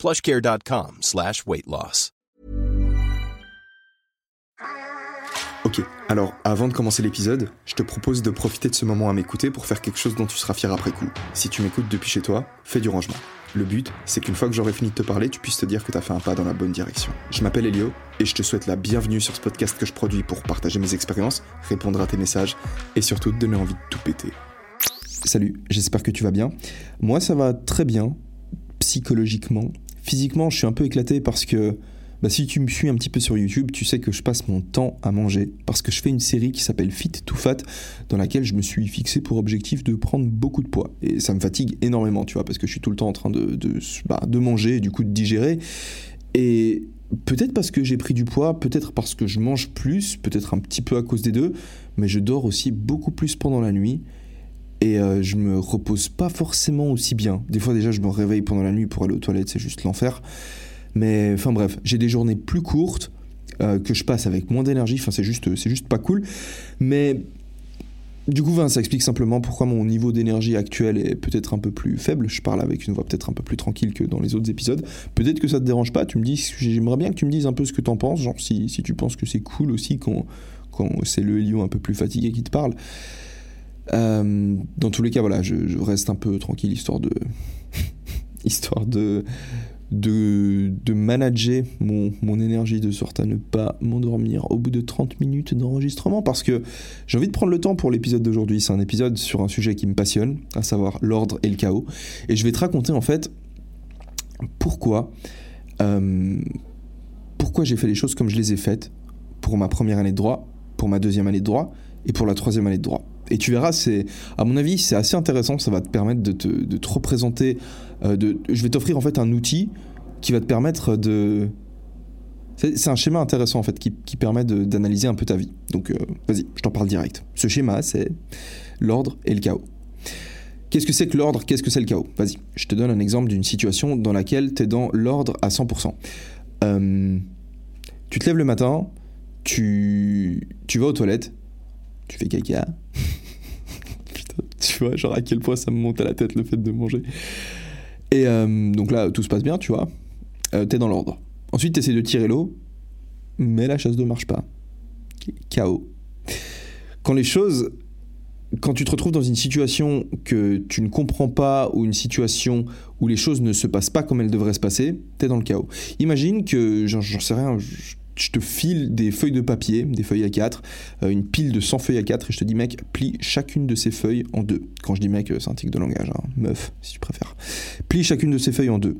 plushcare.com slash weight loss. Ok, alors avant de commencer l'épisode, je te propose de profiter de ce moment à m'écouter pour faire quelque chose dont tu seras fier après coup. Si tu m'écoutes depuis chez toi, fais du rangement. Le but, c'est qu'une fois que j'aurai fini de te parler, tu puisses te dire que tu as fait un pas dans la bonne direction. Je m'appelle Elio et je te souhaite la bienvenue sur ce podcast que je produis pour partager mes expériences, répondre à tes messages et surtout donner envie de tout péter. Salut, j'espère que tu vas bien. Moi, ça va très bien, psychologiquement. Physiquement, je suis un peu éclaté parce que bah, si tu me suis un petit peu sur YouTube, tu sais que je passe mon temps à manger parce que je fais une série qui s'appelle Fit to Fat dans laquelle je me suis fixé pour objectif de prendre beaucoup de poids. Et ça me fatigue énormément, tu vois, parce que je suis tout le temps en train de, de, bah, manger du coup de digérer. Et peut-être parce que j'ai pris du poids, peut-être parce que je mange plus, peut-être un petit peu à cause des deux, mais je dors aussi beaucoup plus pendant la nuit et euh, je me repose pas forcément aussi bien. Des fois déjà je me réveille pendant la nuit pour aller aux toilettes, c'est juste l'enfer. Mais enfin bref, j'ai des journées plus courtes euh, que je passe avec moins d'énergie. Enfin c'est juste, c'est juste pas cool. Mais du coup, ça explique simplement pourquoi mon niveau d'énergie actuel est peut-être un peu plus faible. Je parle avec une voix peut-être un peu plus tranquille que dans les autres épisodes. Peut-être que ça te dérange pas. Tu me dis, j'aimerais bien que tu me dises un peu ce que t'en penses. Genre si, si tu penses que c'est cool aussi quand, quand c'est le Helio un peu plus fatigué qui te parle. Euh, dans tous les cas, voilà, je, reste un peu tranquille histoire de, histoire de, de manager mon, mon, énergie de sorte à ne pas m'endormir au bout de 30 minutes d'enregistrement parce que j'ai envie de prendre le temps pour l'épisode d'aujourd'hui. C'est un épisode sur un sujet qui me passionne, à savoir l'ordre et le chaos. Et je vais te raconter en fait pourquoi, euh, pourquoi j'ai fait les choses comme je les ai faites pour ma première année de droit, pour ma deuxième année de droit et pour la troisième année de droit. Et tu verras, c'est, à mon avis, c'est assez intéressant. Ça va te permettre de te, représenter. Euh, je vais t'offrir en fait un outil qui va te permettre de. C'est un schéma intéressant en fait qui, permet d'analyser un peu ta vie. Donc euh, vas-y, je t'en parle direct. Ce schéma, c'est l'ordre et le chaos. Qu'est-ce que c'est que l'ordre? Qu'est-ce que c'est le chaos? Vas-y, je te donne un exemple d'une situation dans laquelle tu es dans l'ordre à 100%. Euh, tu te lèves le matin, tu vas aux toilettes, tu fais caca. Tu vois, genre à quel point ça me monte à la tête le fait de manger. Et euh, donc là, tout se passe bien, tu vois. Euh, t'es dans l'ordre. Ensuite, t'essaies de tirer l'eau, mais la chasse d'eau marche pas. Chaos. Quand les choses. Quand tu te retrouves dans une situation que tu ne comprends pas ou une situation où les choses ne se passent pas comme elles devraient se passer, t'es dans le chaos. Imagine que, j'en sais rien, je te file des feuilles de papier, des feuilles à 4, euh, une pile de 100 feuilles à 4, et je te dis, mec, plie chacune de ces feuilles en deux. Quand je dis mec, c'est un tic de langage, hein, meuf, si tu préfères. Plie chacune de ces feuilles en deux.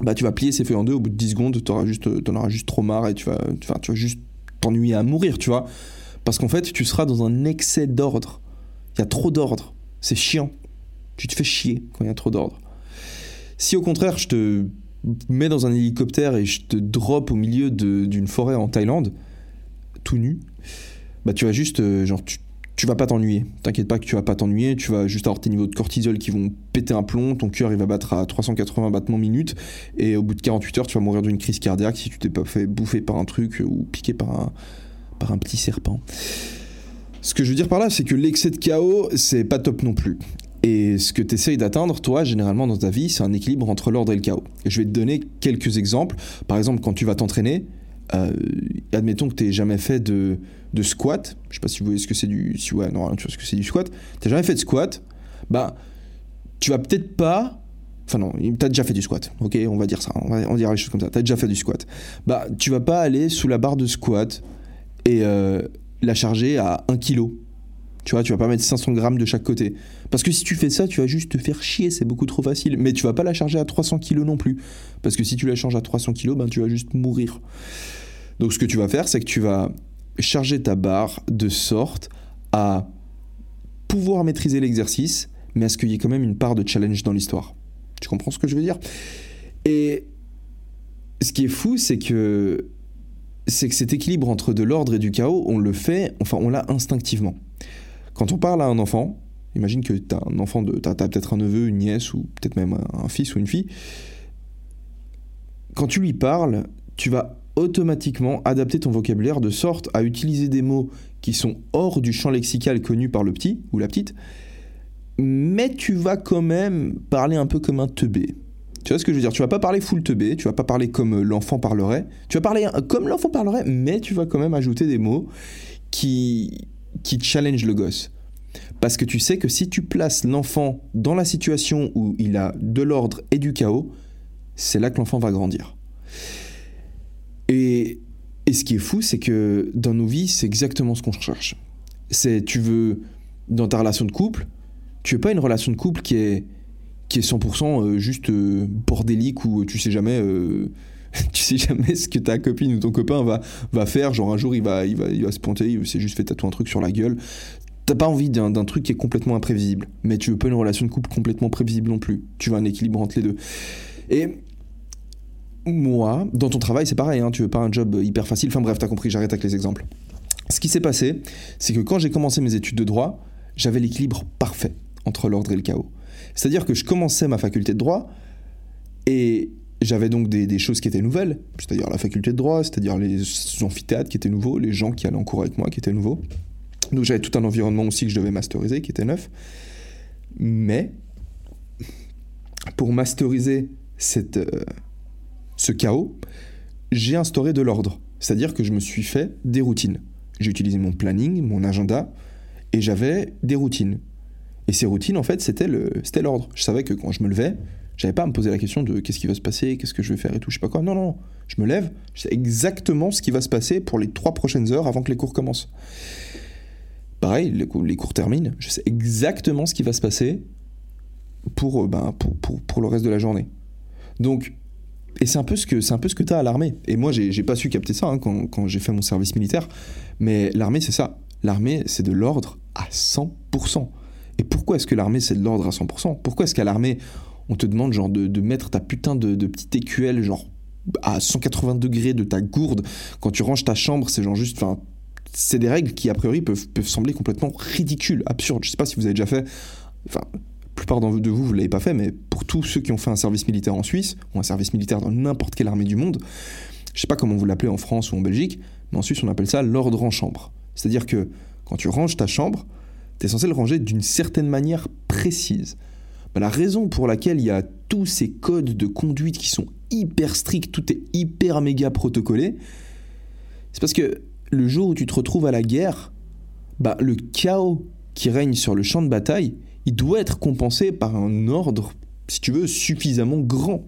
Bah, tu vas plier ces feuilles en deux, au bout de 10 secondes, tu juste, en auras juste trop marre et tu vas, tu vas juste t'ennuyer à mourir, tu vois. Parce qu'en fait, tu seras dans un excès d'ordre. Il y a trop d'ordre. C'est chiant. Tu te fais chier quand il y a trop d'ordre. Si au contraire, je te mets dans un hélicoptère et je te drop au milieu d'une forêt en Thaïlande, tout nu, bah tu vas juste, euh, genre, tu, vas pas t'ennuyer. T'inquiète pas que tu vas pas t'ennuyer, tu vas juste avoir tes niveaux de cortisol qui vont péter un plomb, ton cœur il va battre à 380 battements minutes, et au bout de 48 heures, tu vas mourir d'une crise cardiaque si tu t'es pas fait bouffer par un truc ou piquer par un, par un petit serpent. Ce que je veux dire par là, c'est que l'excès de chaos, c'est pas top non plus. Et ce que tu essayes d'atteindre, toi, généralement dans ta vie, c'est un équilibre entre l'ordre et le chaos. Je vais te donner quelques exemples. Par exemple, quand tu vas t'entraîner, euh, admettons que tu n'aies jamais fait de, de, squat. Je sais pas si vous voyez ce que c'est du. Si ouais, tu vois ce que c'est du squat. Tu jamais fait de squat. Bah, tu vas peut-être pas. Enfin, non, tu as déjà fait du squat. Ok, on va dire ça. On va, on dira les choses comme ça. Tu as déjà fait du squat. Bah, tu vas pas aller sous la barre de squat et euh, la charger à 1 kg tu vois, tu vas pas mettre 500 grammes de chaque côté. Parce que si tu fais ça, tu vas juste te faire chier, c'est beaucoup trop facile. Mais tu vas pas la charger à 300 kg non plus. Parce que si tu la charges à 300 kg, ben, tu vas juste mourir. Donc ce que tu vas faire, c'est que tu vas charger ta barre de sorte à pouvoir maîtriser l'exercice, mais à ce qu'il y ait quand même une part de challenge dans l'histoire. Tu comprends ce que je veux dire? Et ce qui est fou, c'est que c'est que cet équilibre entre de l'ordre et du chaos, on le fait, enfin on l'a instinctivement. Quand on parle à un enfant, imagine que tu as un enfant, de, as, peut-être un neveu, une nièce, ou peut-être même un fils ou une fille. Quand tu lui parles, tu vas automatiquement adapter ton vocabulaire de sorte à utiliser des mots qui sont hors du champ lexical connu par le petit ou la petite, mais tu vas quand même parler un peu comme un teubé. Tu vois ce que je veux dire? Tu vas pas parler full teubé, tu vas pas parler comme l'enfant parlerait, tu vas parler comme l'enfant parlerait, mais tu vas quand même ajouter des mots qui, qui challenge le gosse. Parce que tu sais que si tu places l'enfant dans la situation où il a de l'ordre et du chaos, c'est là que l'enfant va grandir. Et, et ce qui est fou, c'est que dans nos vies, c'est exactement ce qu'on cherche. C'est, tu veux, dans ta relation de couple, tu veux pas une relation de couple qui est, qui est 100% euh, juste euh, bordélique où tu sais jamais euh, tu sais jamais ce que ta copine ou ton copain va, va faire. Genre un jour, il va, il va, se pointer, il s'est juste fait tatouer un truc sur la gueule. T'as pas envie d'un truc qui est complètement imprévisible. Mais tu veux pas une relation de couple complètement prévisible non plus. Tu veux un équilibre entre les deux. Et moi, dans ton travail, c'est pareil. Hein, tu veux pas un job hyper facile. Enfin bref, t'as compris, j'arrête avec les exemples. Ce qui s'est passé, c'est que quand j'ai commencé mes études de droit, j'avais l'équilibre parfait entre l'ordre et le chaos. C'est-à-dire que je commençais ma faculté de droit et j'avais donc des, choses qui étaient nouvelles, c'est-à-dire la faculté de droit, c'est-à-dire les amphithéâtres qui étaient nouveaux, les gens qui allaient en cours avec moi qui étaient nouveaux. Donc j'avais tout un environnement aussi que je devais masteriser qui était neuf. Mais pour masteriser cette, euh, ce chaos, j'ai instauré de l'ordre. C'est-à-dire que je me suis fait des routines. J'ai utilisé mon planning, mon agenda, et j'avais des routines. Et ces routines, en fait, c'était l'ordre. Je savais que quand je me levais, j'avais pas à me poser la question de qu'est-ce qui va se passer, qu'est-ce que je vais faire et tout, je sais pas quoi. Non, non. Je me lève, je sais exactement ce qui va se passer pour les trois prochaines heures avant que les cours commencent. Pareil, les cours, terminent, je sais exactement ce qui va se passer pour, euh, ben, pour, pour, pour le reste de la journée. Donc, et c'est un peu ce que c'est un peu ce que tu as à l'armée. Et moi, j'ai pas su capter ça hein, quand, quand j'ai fait mon service militaire. Mais l'armée, c'est ça. L'armée, c'est de l'ordre à 100%. Et pourquoi est-ce que l'armée, c'est de l'ordre à 100% Pourquoi est-ce qu'à l'armée, on te demande genre de, mettre ta putain de, de petite écuelle genre à 180 degrés de ta gourde quand tu ranges ta chambre c'est genre juste enfin c'est des règles qui a priori peuvent, peuvent sembler complètement ridicules absurdes. Je sais pas si vous avez déjà fait enfin la plupart de vous vous l'avez pas fait mais pour tous ceux qui ont fait un service militaire en Suisse ou un service militaire dans n'importe quelle armée du monde je sais pas comment vous l'appelez en France ou en Belgique mais en Suisse on appelle ça l'ordre en chambre. C'est à dire que quand tu ranges ta chambre tu es censé le ranger d'une certaine manière précise bah, la raison pour laquelle il y a tous ces codes de conduite qui sont hyper stricts, tout est hyper méga protocolé, c'est parce que le jour où tu te retrouves à la guerre, bah, le chaos qui règne sur le champ de bataille, il doit être compensé par un ordre, si tu veux, suffisamment grand.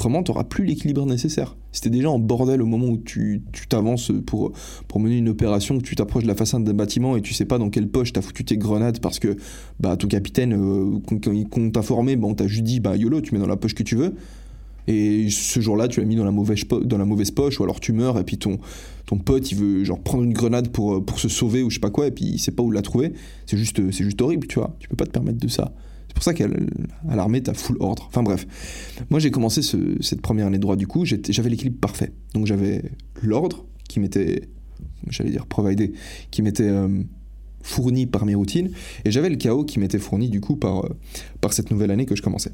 Autrement, tu n'auras plus l'équilibre nécessaire. C'était déjà en bordel au moment où tu t'avances pour, pour mener une opération, que tu t'approches de la façade d'un bâtiment et tu sais pas dans quelle poche t'as foutu tes grenades parce que bah, ton capitaine, euh, quand, t'a formé, bah, on t'a juste dit bah, YOLO, tu mets dans la poche que tu veux. Et ce jour-là, tu l'as mis dans la, mauvaise dans la mauvaise poche, ou alors tu meurs, et puis ton, ton pote, il veut genre prendre une grenade pour, pour se sauver, ou je sais pas quoi, et puis il sait pas où la trouver. C'est juste, c'est juste horrible, tu vois. Tu peux pas te permettre de ça. C'est pour ça qu'à l'armée, t'as full ordre. Enfin bref. Moi, j'ai commencé cette première année de droit, du coup, j'avais l'équilibre parfait. Donc j'avais l'ordre qui m'était, j'allais dire providé, qui m'était euh, fourni par mes routines, et j'avais le chaos qui m'était fourni, du coup, par, euh, par cette nouvelle année que je commençais.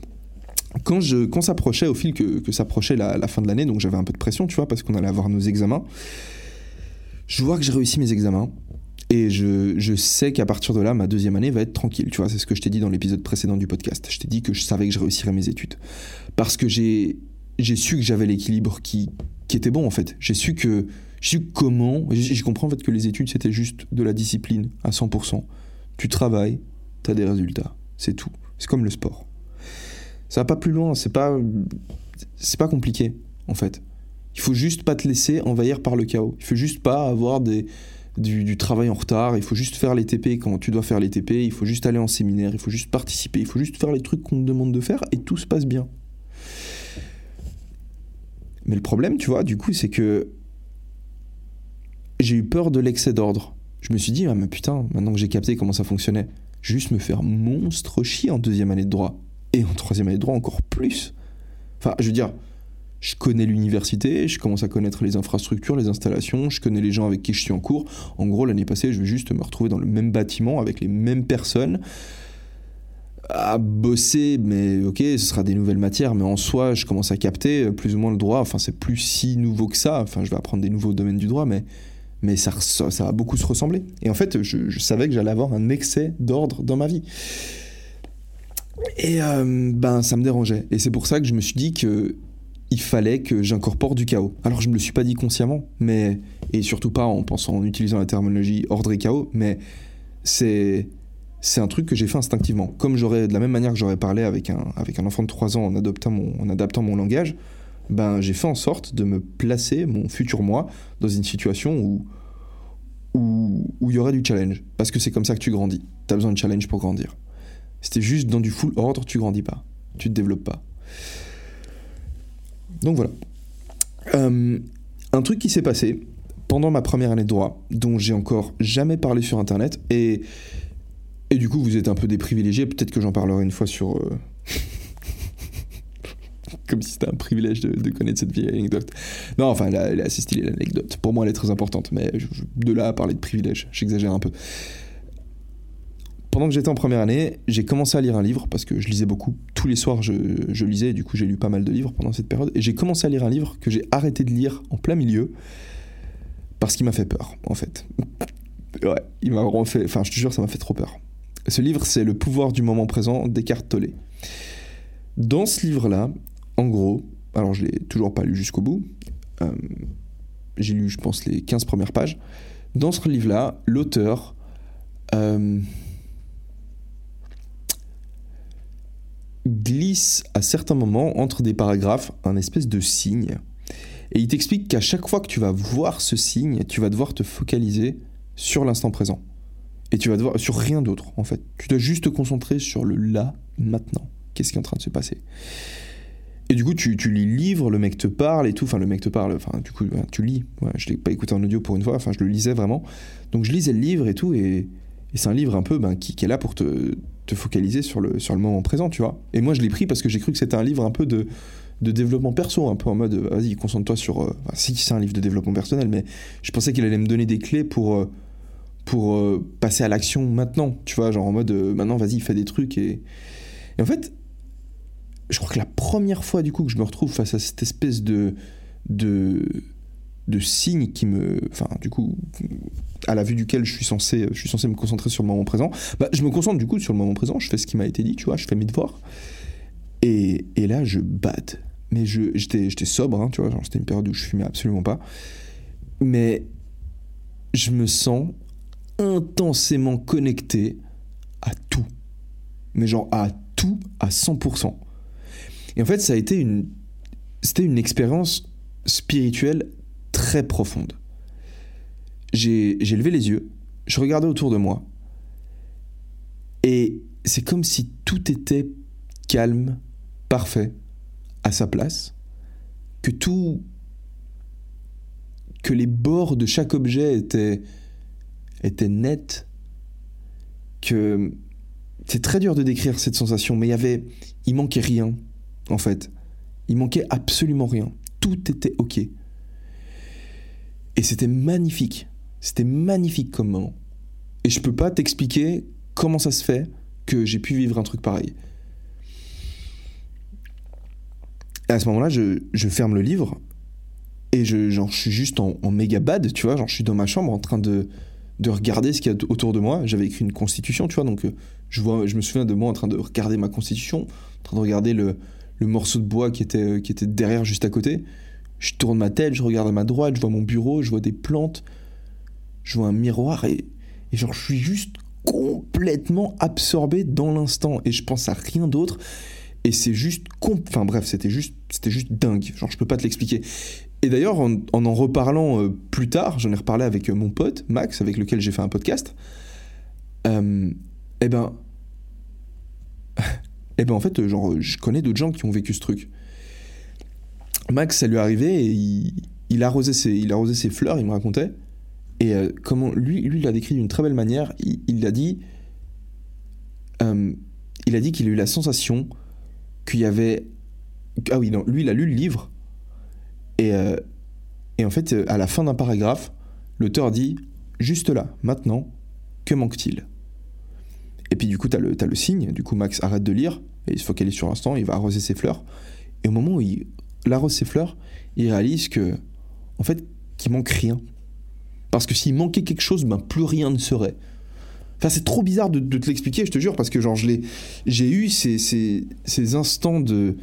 Quand, je, quand s'approchait, au fil que, s'approchait la fin de l'année, donc j'avais un peu de pression, tu vois, parce qu'on allait avoir nos examens, je vois que j'ai réussi mes examens, et je, je sais qu'à partir de là, ma deuxième année va être tranquille. Tu vois, c'est ce que je t'ai dit dans l'épisode précédent du podcast. Je t'ai dit que je savais que je réussirais mes études. Parce que j'ai, j'ai su que j'avais l'équilibre qui, qui était bon, en fait. J'ai su que. J'ai su comment. J'ai compris en fait que les études, c'était juste de la discipline à 100%. Tu travailles, tu as des résultats. C'est tout. C'est comme le sport. Ça va pas plus loin. C'est pas. C'est pas compliqué, en fait. Il faut juste pas te laisser envahir par le chaos. Il faut juste pas avoir des du, travail en retard, il faut juste faire les TP quand tu dois faire les TP, il faut juste aller en séminaire, il faut juste participer, il faut juste faire les trucs qu'on te demande de faire et tout se passe bien. Mais le problème, tu vois, du coup, c'est que j'ai eu peur de l'excès d'ordre. Je me suis dit, ah mais putain, maintenant que j'ai capté comment ça fonctionnait, juste me faire monstre chier en deuxième année de droit. Et en troisième année de droit encore plus. Enfin, je veux dire, je connais l'université, je commence à connaître les infrastructures, les installations, je connais les gens avec qui je suis en cours. En gros, l'année passée, je vais juste me retrouver dans le même bâtiment avec les mêmes personnes à bosser, mais ok, ce sera des nouvelles matières, mais en soi, je commence à capter plus ou moins le droit. Enfin, c'est plus si nouveau que ça. Enfin, je vais apprendre des nouveaux domaines du droit, mais, mais ça, ça, va beaucoup se ressembler. Et en fait, je, savais que j'allais avoir un excès d'ordre dans ma vie. Et euh, ben, ça me dérangeait. Et c'est pour ça que je me suis dit que il fallait que j'incorpore du chaos. Alors je me le suis pas dit consciemment, mais et surtout pas en pensant en utilisant la terminologie ordre et chaos, mais c'est c'est un truc que j'ai fait instinctivement. Comme j'aurais de la même manière que j'aurais parlé avec un avec un enfant de 3 ans en adoptant mon en adaptant mon langage, ben j'ai fait en sorte de me placer mon futur moi dans une situation où où il y aurait du challenge parce que c'est comme ça que tu grandis. Tu as besoin de challenge pour grandir. C'était juste dans du full ordre, tu grandis pas. Tu te développes pas. Donc voilà. Euh, un truc qui s'est passé pendant ma première année de droit, dont j'ai encore jamais parlé sur internet, et, et du coup vous êtes un peu des privilégiés, peut-être que j'en parlerai une fois sur... Euh, comme si c'était un privilège de, connaître cette vieille anecdote. Non, enfin, elle, est assez stylée l'anecdote. Pour moi, elle est très importante, mais de là à parler de privilège, j'exagère un peu pendant que j'étais en première année, j'ai commencé à lire un livre parce que je lisais beaucoup. Tous les soirs, je, lisais, et du coup, j'ai lu pas mal de livres pendant cette période. Et j'ai commencé à lire un livre que j'ai arrêté de lire en plein milieu parce qu'il m'a fait peur, en fait. ouais, il m'a vraiment fait. Enfin, je te jure, ça m'a fait trop peur. Ce livre, c'est Le pouvoir du moment présent d'Eckhart Tolle. Dans ce livre-là, en gros, alors je l'ai toujours pas lu jusqu'au bout, euh, j'ai lu, je pense, les 15 premières pages. Dans ce livre-là, l'auteur. Euh, glisse à certains moments entre des paragraphes un espèce de signe. Et il t'explique qu'à chaque fois que tu vas voir ce signe, tu vas devoir te focaliser sur l'instant présent. Et tu vas devoir sur rien d'autre en fait. Tu dois juste te concentrer sur le là, maintenant. Qu'est-ce qui est en train de se passer? Et du coup, tu, lis le livre, le mec te parle et tout. Enfin, le mec te parle, enfin, du coup, tu lis. Ouais, je l'ai pas écouté en audio pour une fois, enfin, je le lisais vraiment. Donc, je lisais le livre et tout. Et, c'est un livre un peu ben, qui, est là pour te, te focaliser sur le, sur le moment présent, tu vois. Et moi, je l'ai pris parce que j'ai cru que c'était un livre un peu de, de développement perso, un peu en mode, vas-y, concentre-toi sur... Euh, si c'est un livre de développement personnel, mais je pensais qu'il allait me donner des clés pour, euh, pour euh, passer à l'action maintenant, tu vois, genre en mode, maintenant, vas-y, fais des trucs. Et... en fait, je crois que la première fois, du coup, que je me retrouve face à cette espèce de de signes qui me, enfin, du coup, à la vue duquel je suis censé, je suis censé me concentrer sur le moment présent, bah, je me concentre du coup sur le moment présent, je fais ce qui m'a été dit, tu vois, je fais mes devoirs. Et, et là, je bade. Mais j'étais sobre, hein, tu vois, c'était une période où je fumais absolument pas. Mais je me sens intensément connecté à tout. Mais genre à tout à 100%. Et en fait, ça a été une. C'était une expérience spirituelle très profonde. J'ai levé les yeux, je regardais autour de moi, et c'est comme si tout était calme, parfait, à sa place, que tout... que les bords de chaque objet étaient, étaient nets, que... C'est très dur de décrire cette sensation, mais il y avait... Il manquait rien, en fait. Il manquait absolument rien. Tout était OK. Et c'était magnifique. C'était magnifique comme moment. Et je peux pas t'expliquer comment ça se fait que j'ai pu vivre un truc pareil. Et à ce moment-là, je, ferme le livre et je, genre, je suis juste en, méga bad, tu vois. Genre, je suis dans ma chambre en train de, de regarder ce qu'il y a autour de moi. J'avais écrit une constitution, tu vois. Donc, euh, je, vois, je me souviens de moi en train de regarder ma constitution, en train de regarder le, le morceau de bois qui était, qui était derrière, juste à côté. Je tourne ma tête, je regarde à ma droite, je vois mon bureau, je vois des plantes, je vois un miroir et, et genre je suis juste complètement absorbé dans l'instant et je pense à rien d'autre et c'est juste enfin bref c'était juste c'était juste dingue. Genre je peux pas te l'expliquer. Et d'ailleurs en, en, reparlant euh, plus tard j'en ai reparlé avec euh, mon pote Max avec lequel j'ai fait un podcast euh, eh ben eh ben en fait genre je connais d'autres gens qui ont vécu ce truc Max, ça lui arrivait et il, arrosait, ses, il arrosait ses fleurs, il me racontait. Et euh, comment lui, lui l'a décrit d'une très belle manière. Il, a dit, euh, il a dit qu'il a eu la sensation qu'il y avait, ah oui non, lui il a lu le livre Et, euh, et en fait, à la fin d'un paragraphe, l'auteur dit Juste là, maintenant, que manque-t-il? Et puis du coup, tu as, as, le signe, du coup, Max arrête de lire, et il se focalise sur l'instant, il va arroser ses fleurs. Et au moment où il arrose ses fleurs, il réalise que, en fait, qu'il manque rien. Parce que s'il manquait quelque chose, ben plus rien ne serait. Enfin, c'est trop bizarre de, te l'expliquer, je te jure, parce que genre, j'ai eu ces, ces, ces, instants de,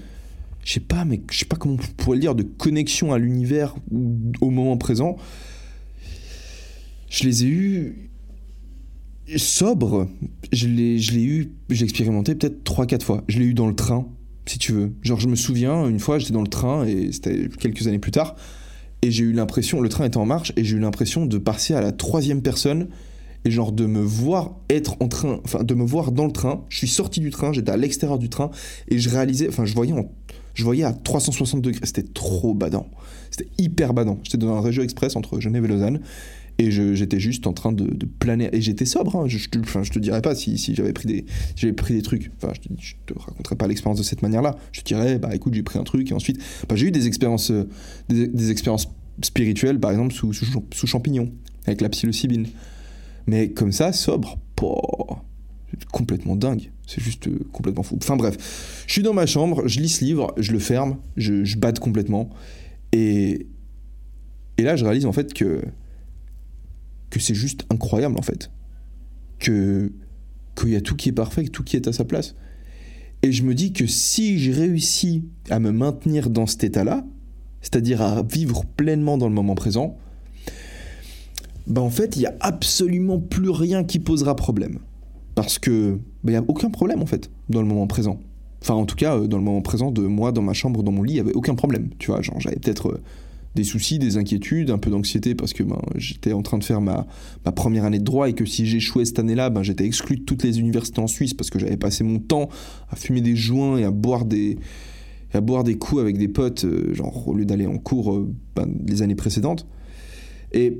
je sais pas, mais je sais pas comment on pourrait le dire, de connexion à l'univers au moment présent. Je les ai eus sobre. Je l'ai, je l'ai eu, j'ai expérimenté peut-être 3-4 fois. Je l'ai eu dans le train, si tu veux. Genre, je me souviens, une fois, j'étais dans le train, et c'était quelques années plus tard, et j'ai eu l'impression, le train était en marche, et j'ai eu l'impression de passer à la troisième personne et genre de me voir être en train, enfin de me voir dans le train. Je suis sorti du train, j'étais à l'extérieur du train et je réalisais, enfin je voyais, je voyais à 360 degrés. C'était trop badant, c'était hyper badant. J'étais dans un région express entre Genève et Lausanne et j'étais juste en train de, planer et j'étais sobre. Hein. Je, je, je, te dirais pas si, si j'avais pris des, j'avais pris des trucs. Enfin, je te, te raconterai pas l'expérience de cette manière-là. Je te dirais, bah écoute, j'ai pris un truc et ensuite, bah, j'ai eu des expériences, euh, des, expériences spirituelles, par exemple sous, sous, champignons avec la psilocybine. Mais comme ça, sobre, c'est complètement dingue. C'est juste euh, complètement fou. Enfin bref, je suis dans ma chambre, je lis ce livre, je le ferme, je, je bade complètement. Et, et là, je réalise en fait que, que c'est juste incroyable en fait. Que qu'il y a tout qui est parfait, tout qui est à sa place. Et je me dis que si j'ai réussi à me maintenir dans cet état-là, c'est-à-dire à vivre pleinement dans le moment présent, bah en fait, il n'y a absolument plus rien qui posera problème. Parce que il bah, n'y a aucun problème en fait dans le moment présent. Enfin, en tout cas, euh, dans le moment présent de moi, dans ma chambre, dans mon lit, il n'y avait aucun problème. Tu vois, genre j'avais peut-être euh, des soucis, des inquiétudes, un peu d'anxiété parce que ben, j'étais en train de faire ma, ma, première année de droit et que si j'échouais cette année-là, ben, j'étais exclu de toutes les universités en Suisse parce que j'avais passé mon temps à fumer des joints et à boire des, à boire des coups avec des potes, euh, genre au lieu d'aller en cours ben, les années précédentes. Et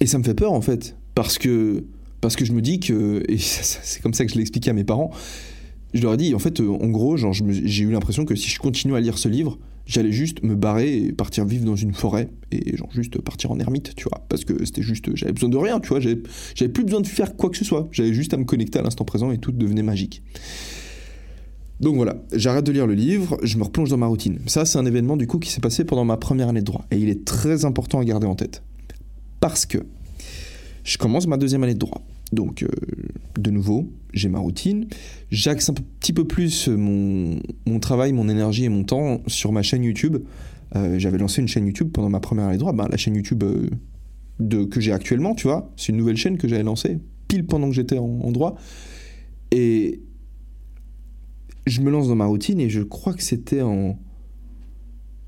et ça me fait peur en fait, parce que, parce que je me dis que, et c'est comme ça que je l'ai expliqué à mes parents, je leur ai dit, en fait, euh, en gros, j'ai eu l'impression que si je continue à lire ce livre, j'allais juste me barrer et partir vivre dans une forêt et genre juste partir en ermite, tu vois, parce que c'était juste, j'avais besoin de rien, tu vois, j'avais plus besoin de faire quoi que ce soit, j'avais juste à me connecter à l'instant présent et tout devenait magique. Donc voilà, j'arrête de lire le livre, je me replonge dans ma routine. Ça, c'est un événement du coup qui s'est passé pendant ma première année de droit et il est très important à garder en tête parce que je commence ma deuxième année de droit. Donc, euh, de nouveau, j'ai ma routine. J'axe un petit peu plus mon, travail, mon énergie et mon temps sur ma chaîne YouTube. Euh, j'avais lancé une chaîne YouTube pendant ma première année de droit. Ben, la chaîne YouTube euh, de, que j'ai actuellement, tu vois, c'est une nouvelle chaîne que j'avais lancée pile pendant que j'étais en, en, droit. Et je me lance dans ma routine et je crois que c'était en,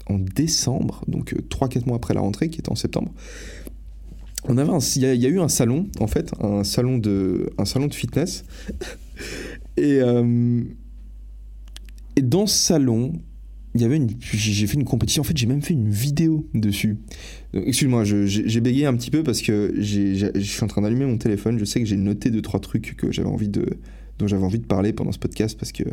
en décembre, donc 3-4 mois après la rentrée, qui était en septembre on avait il, y a, eu un salon en fait, un salon de, un salon de fitness. et, euh, et dans ce salon, il y avait une, j'ai fait une compétition. En fait, j'ai même fait une vidéo dessus. Excuse-moi, j'ai bégayé un petit peu parce que je suis en train d'allumer mon téléphone. Je sais que j'ai noté deux trois trucs que j'avais envie de, dont j'avais envie de parler pendant ce podcast parce que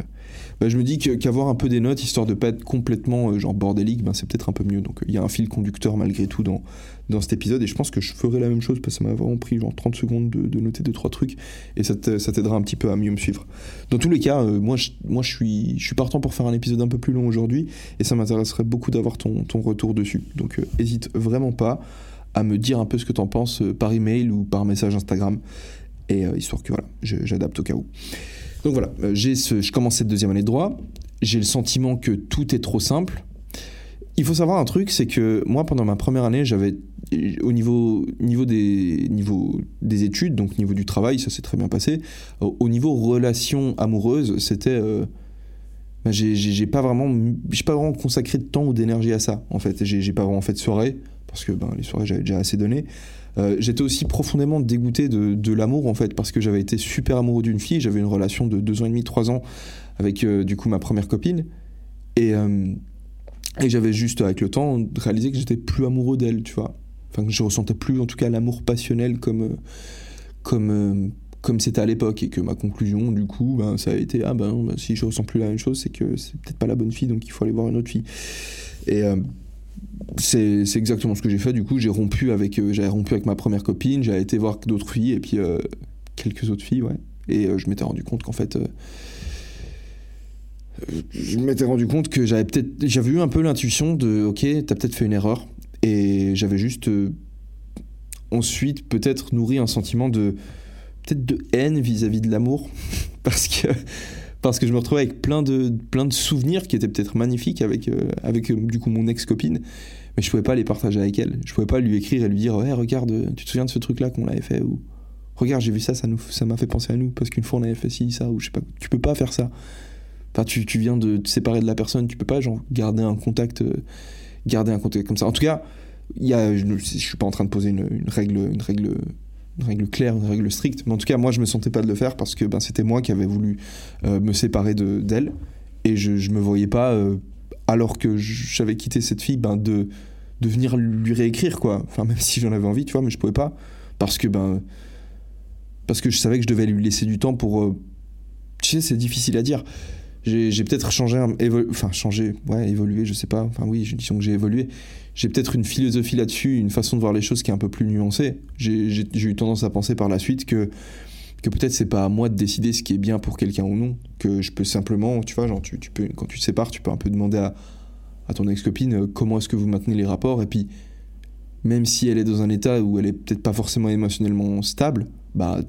bah, je me dis qu'avoir un peu des notes histoire de pas être complètement euh, genre bordélique, ben, c'est peut-être un peu mieux. Donc il y a un fil conducteur malgré tout dans, dans cet épisode et je pense que je ferai la même chose parce que ça m'a vraiment pris genre 30 secondes de, noter deux trois trucs et ça t'aidera un petit peu à mieux me suivre. Dans tous les cas, euh, moi, je, moi je, suis, je suis partant pour faire un épisode un peu plus long aujourd'hui et ça m'intéresserait beaucoup d'avoir ton, ton retour dessus. Donc euh, hésite vraiment pas à me dire un peu ce que t'en penses par email ou par message Instagram et euh, histoire que voilà, j'adapte au cas où. Donc voilà, euh, ce, je commence cette deuxième année de droit, j'ai le sentiment que tout est trop simple. Il faut savoir un truc, c'est que moi pendant ma première année, j'avais au niveau, niveau, des, niveau des études, donc niveau du travail, ça s'est très bien passé. Au, niveau relations amoureuses, c'était... Euh, bah, j'ai pas vraiment j'ai pas vraiment consacré de temps ou d'énergie à ça en fait j'ai pas vraiment fait de soirée parce que ben, les soirées j'avais déjà assez donné euh, j'étais aussi profondément dégoûté de, l'amour en fait parce que j'avais été super amoureux d'une fille. J'avais une relation de deux ans et demi, trois ans avec euh, du coup ma première copine et, euh, et j'avais juste avec le temps réalisé que j'étais plus amoureux d'elle, tu vois. Enfin que je ressentais plus en tout cas l'amour passionnel comme comme comme c'était à l'époque et que ma conclusion du coup ben, ça a été ah ben, ben, si je ressens plus la même chose c'est que c'est peut-être pas la bonne fille donc il faut aller voir une autre fille et c'est exactement ce que j'ai fait. Du coup j'ai rompu avec euh, j'avais rompu avec ma première copine j'ai été voir d'autres filles et puis euh, quelques autres filles ouais. Et je m'étais rendu compte qu'en fait je m'étais rendu compte que j'avais peut-être j'avais eu un peu l'intuition de ok t'as peut-être fait une erreur. Et j'avais juste ensuite peut-être nourri un sentiment de peut-être de haine vis-à-vis de l'amour. Parce que parce que je me retrouvais avec plein de plein de souvenirs qui étaient peut-être magnifiques avec euh, avec euh, du coup mon ex copine mais je pouvais pas les partager avec elle. Je pouvais pas lui écrire et lui dire ouais regarde tu te souviens de ce truc là qu'on avait fait ou regarde j'ai vu ça ça nous ça m'a fait penser à nous parce qu'une fois on avait fait ci ça ou je sais pas tu peux pas faire ça. Enfin tu, tu viens de te séparer de la personne tu peux pas genre garder un contact euh, garder un contact comme ça. En tout cas il je, je suis pas en train de poser une règle une règle une règle claire, une règle stricte. Mais en tout cas, moi, je me sentais pas de le faire parce que ben, c'était moi qui avais voulu euh, me séparer d'elle. et je, je me voyais pas, euh, alors que j'avais quitté cette fille, ben, de, de venir lui réécrire, quoi. Enfin, même si j'en avais envie, tu vois, mais je pouvais pas. Parce que, ben, parce que je savais que je devais lui laisser du temps pour. Euh, tu sais, c'est difficile à dire. J'ai peut-être changé, enfin, changé, ouais, évolué, je sais pas. Enfin, oui, disons que j'ai évolué j'ai peut-être une philosophie là-dessus, une façon de voir les choses qui est un peu plus nuancée. J'ai eu tendance à penser par la suite que, que peut-être c'est pas à moi de décider ce qui est bien pour quelqu'un ou non, que je peux simplement, tu vois, genre tu, peux, quand tu te sépares, tu peux un peu demander à, à ton ex-copine euh, comment est-ce que vous maintenez les rapports, et puis même si elle est dans un état où elle est peut-être pas forcément émotionnellement stable, bah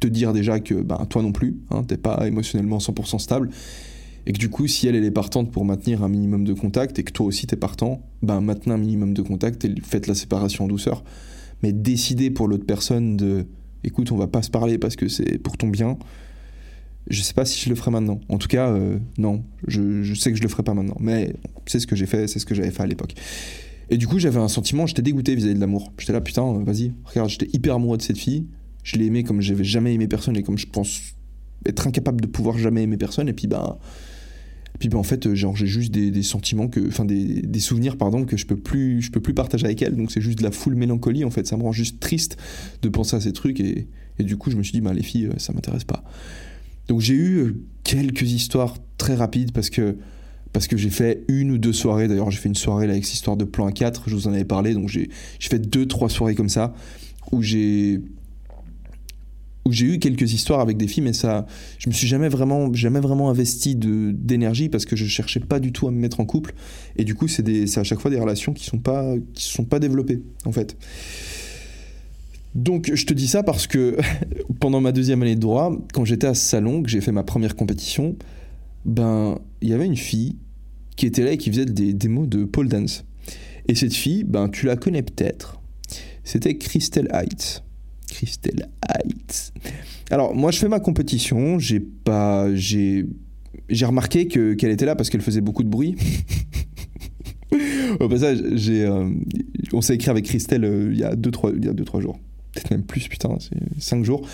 te dire déjà que bah, toi non plus, hein, t'es pas émotionnellement 100% stable, et que du coup, si elle, elle est partante pour maintenir un minimum de contact et que toi aussi t'es partant, ben maintenez un minimum de contact et faites la séparation en douceur. Mais décider pour l'autre personne de écoute, on va pas se parler parce que c'est pour ton bien, je sais pas si je le ferai maintenant. En tout cas, euh, non, je, sais que je le ferai pas maintenant. Mais c'est ce que j'ai fait, c'est ce que j'avais fait à l'époque. Et du coup, j'avais un sentiment, j'étais dégoûté vis-à-vis de l'amour. J'étais là, putain, vas-y, regarde, j'étais hyper amoureux de cette fille. Je l'ai aimée comme j'avais jamais aimé personne et comme je pense être incapable de pouvoir jamais aimer personne. Et puis, ben. Puis ben, en fait, euh, j'ai juste des, sentiments que, enfin des, des, souvenirs pardon que je peux plus, je peux plus partager avec elle. Donc c'est juste de la full mélancolie en fait. Ça me rend juste triste de penser à ces trucs et, et du coup je me suis dit bah les filles euh, ça m'intéresse pas. Donc j'ai eu euh, quelques histoires très rapides parce que parce que j'ai fait une ou deux soirées. D'ailleurs j'ai fait une soirée avec cette histoire de plan 4. Je vous en avais parlé. Donc j'ai fait deux trois soirées comme ça où j'ai où j'ai eu quelques histoires avec des filles, mais ça, je me suis jamais vraiment, jamais vraiment investi d'énergie parce que je cherchais pas du tout à me mettre en couple. Et du coup, c'est à chaque fois des relations qui sont pas, qui sont pas développées en fait. Donc, je te dis ça parce que pendant ma deuxième année de droit, quand j'étais à Salon, que j'ai fait ma première compétition, ben, il y avait une fille qui était là et qui faisait des démos de pole dance. Et cette fille, ben, tu la connais peut-être. C'était Christelle Heights. Christelle Heights. Alors, moi, je fais ma compétition. J'ai pas. J'ai. J'ai remarqué que, qu'elle était là parce qu'elle faisait beaucoup de bruit. Au passage, j'ai, euh, on s'est écrit avec Christelle euh, il y a 2-3 jours. Peut-être même plus, putain, c'est 5 jours.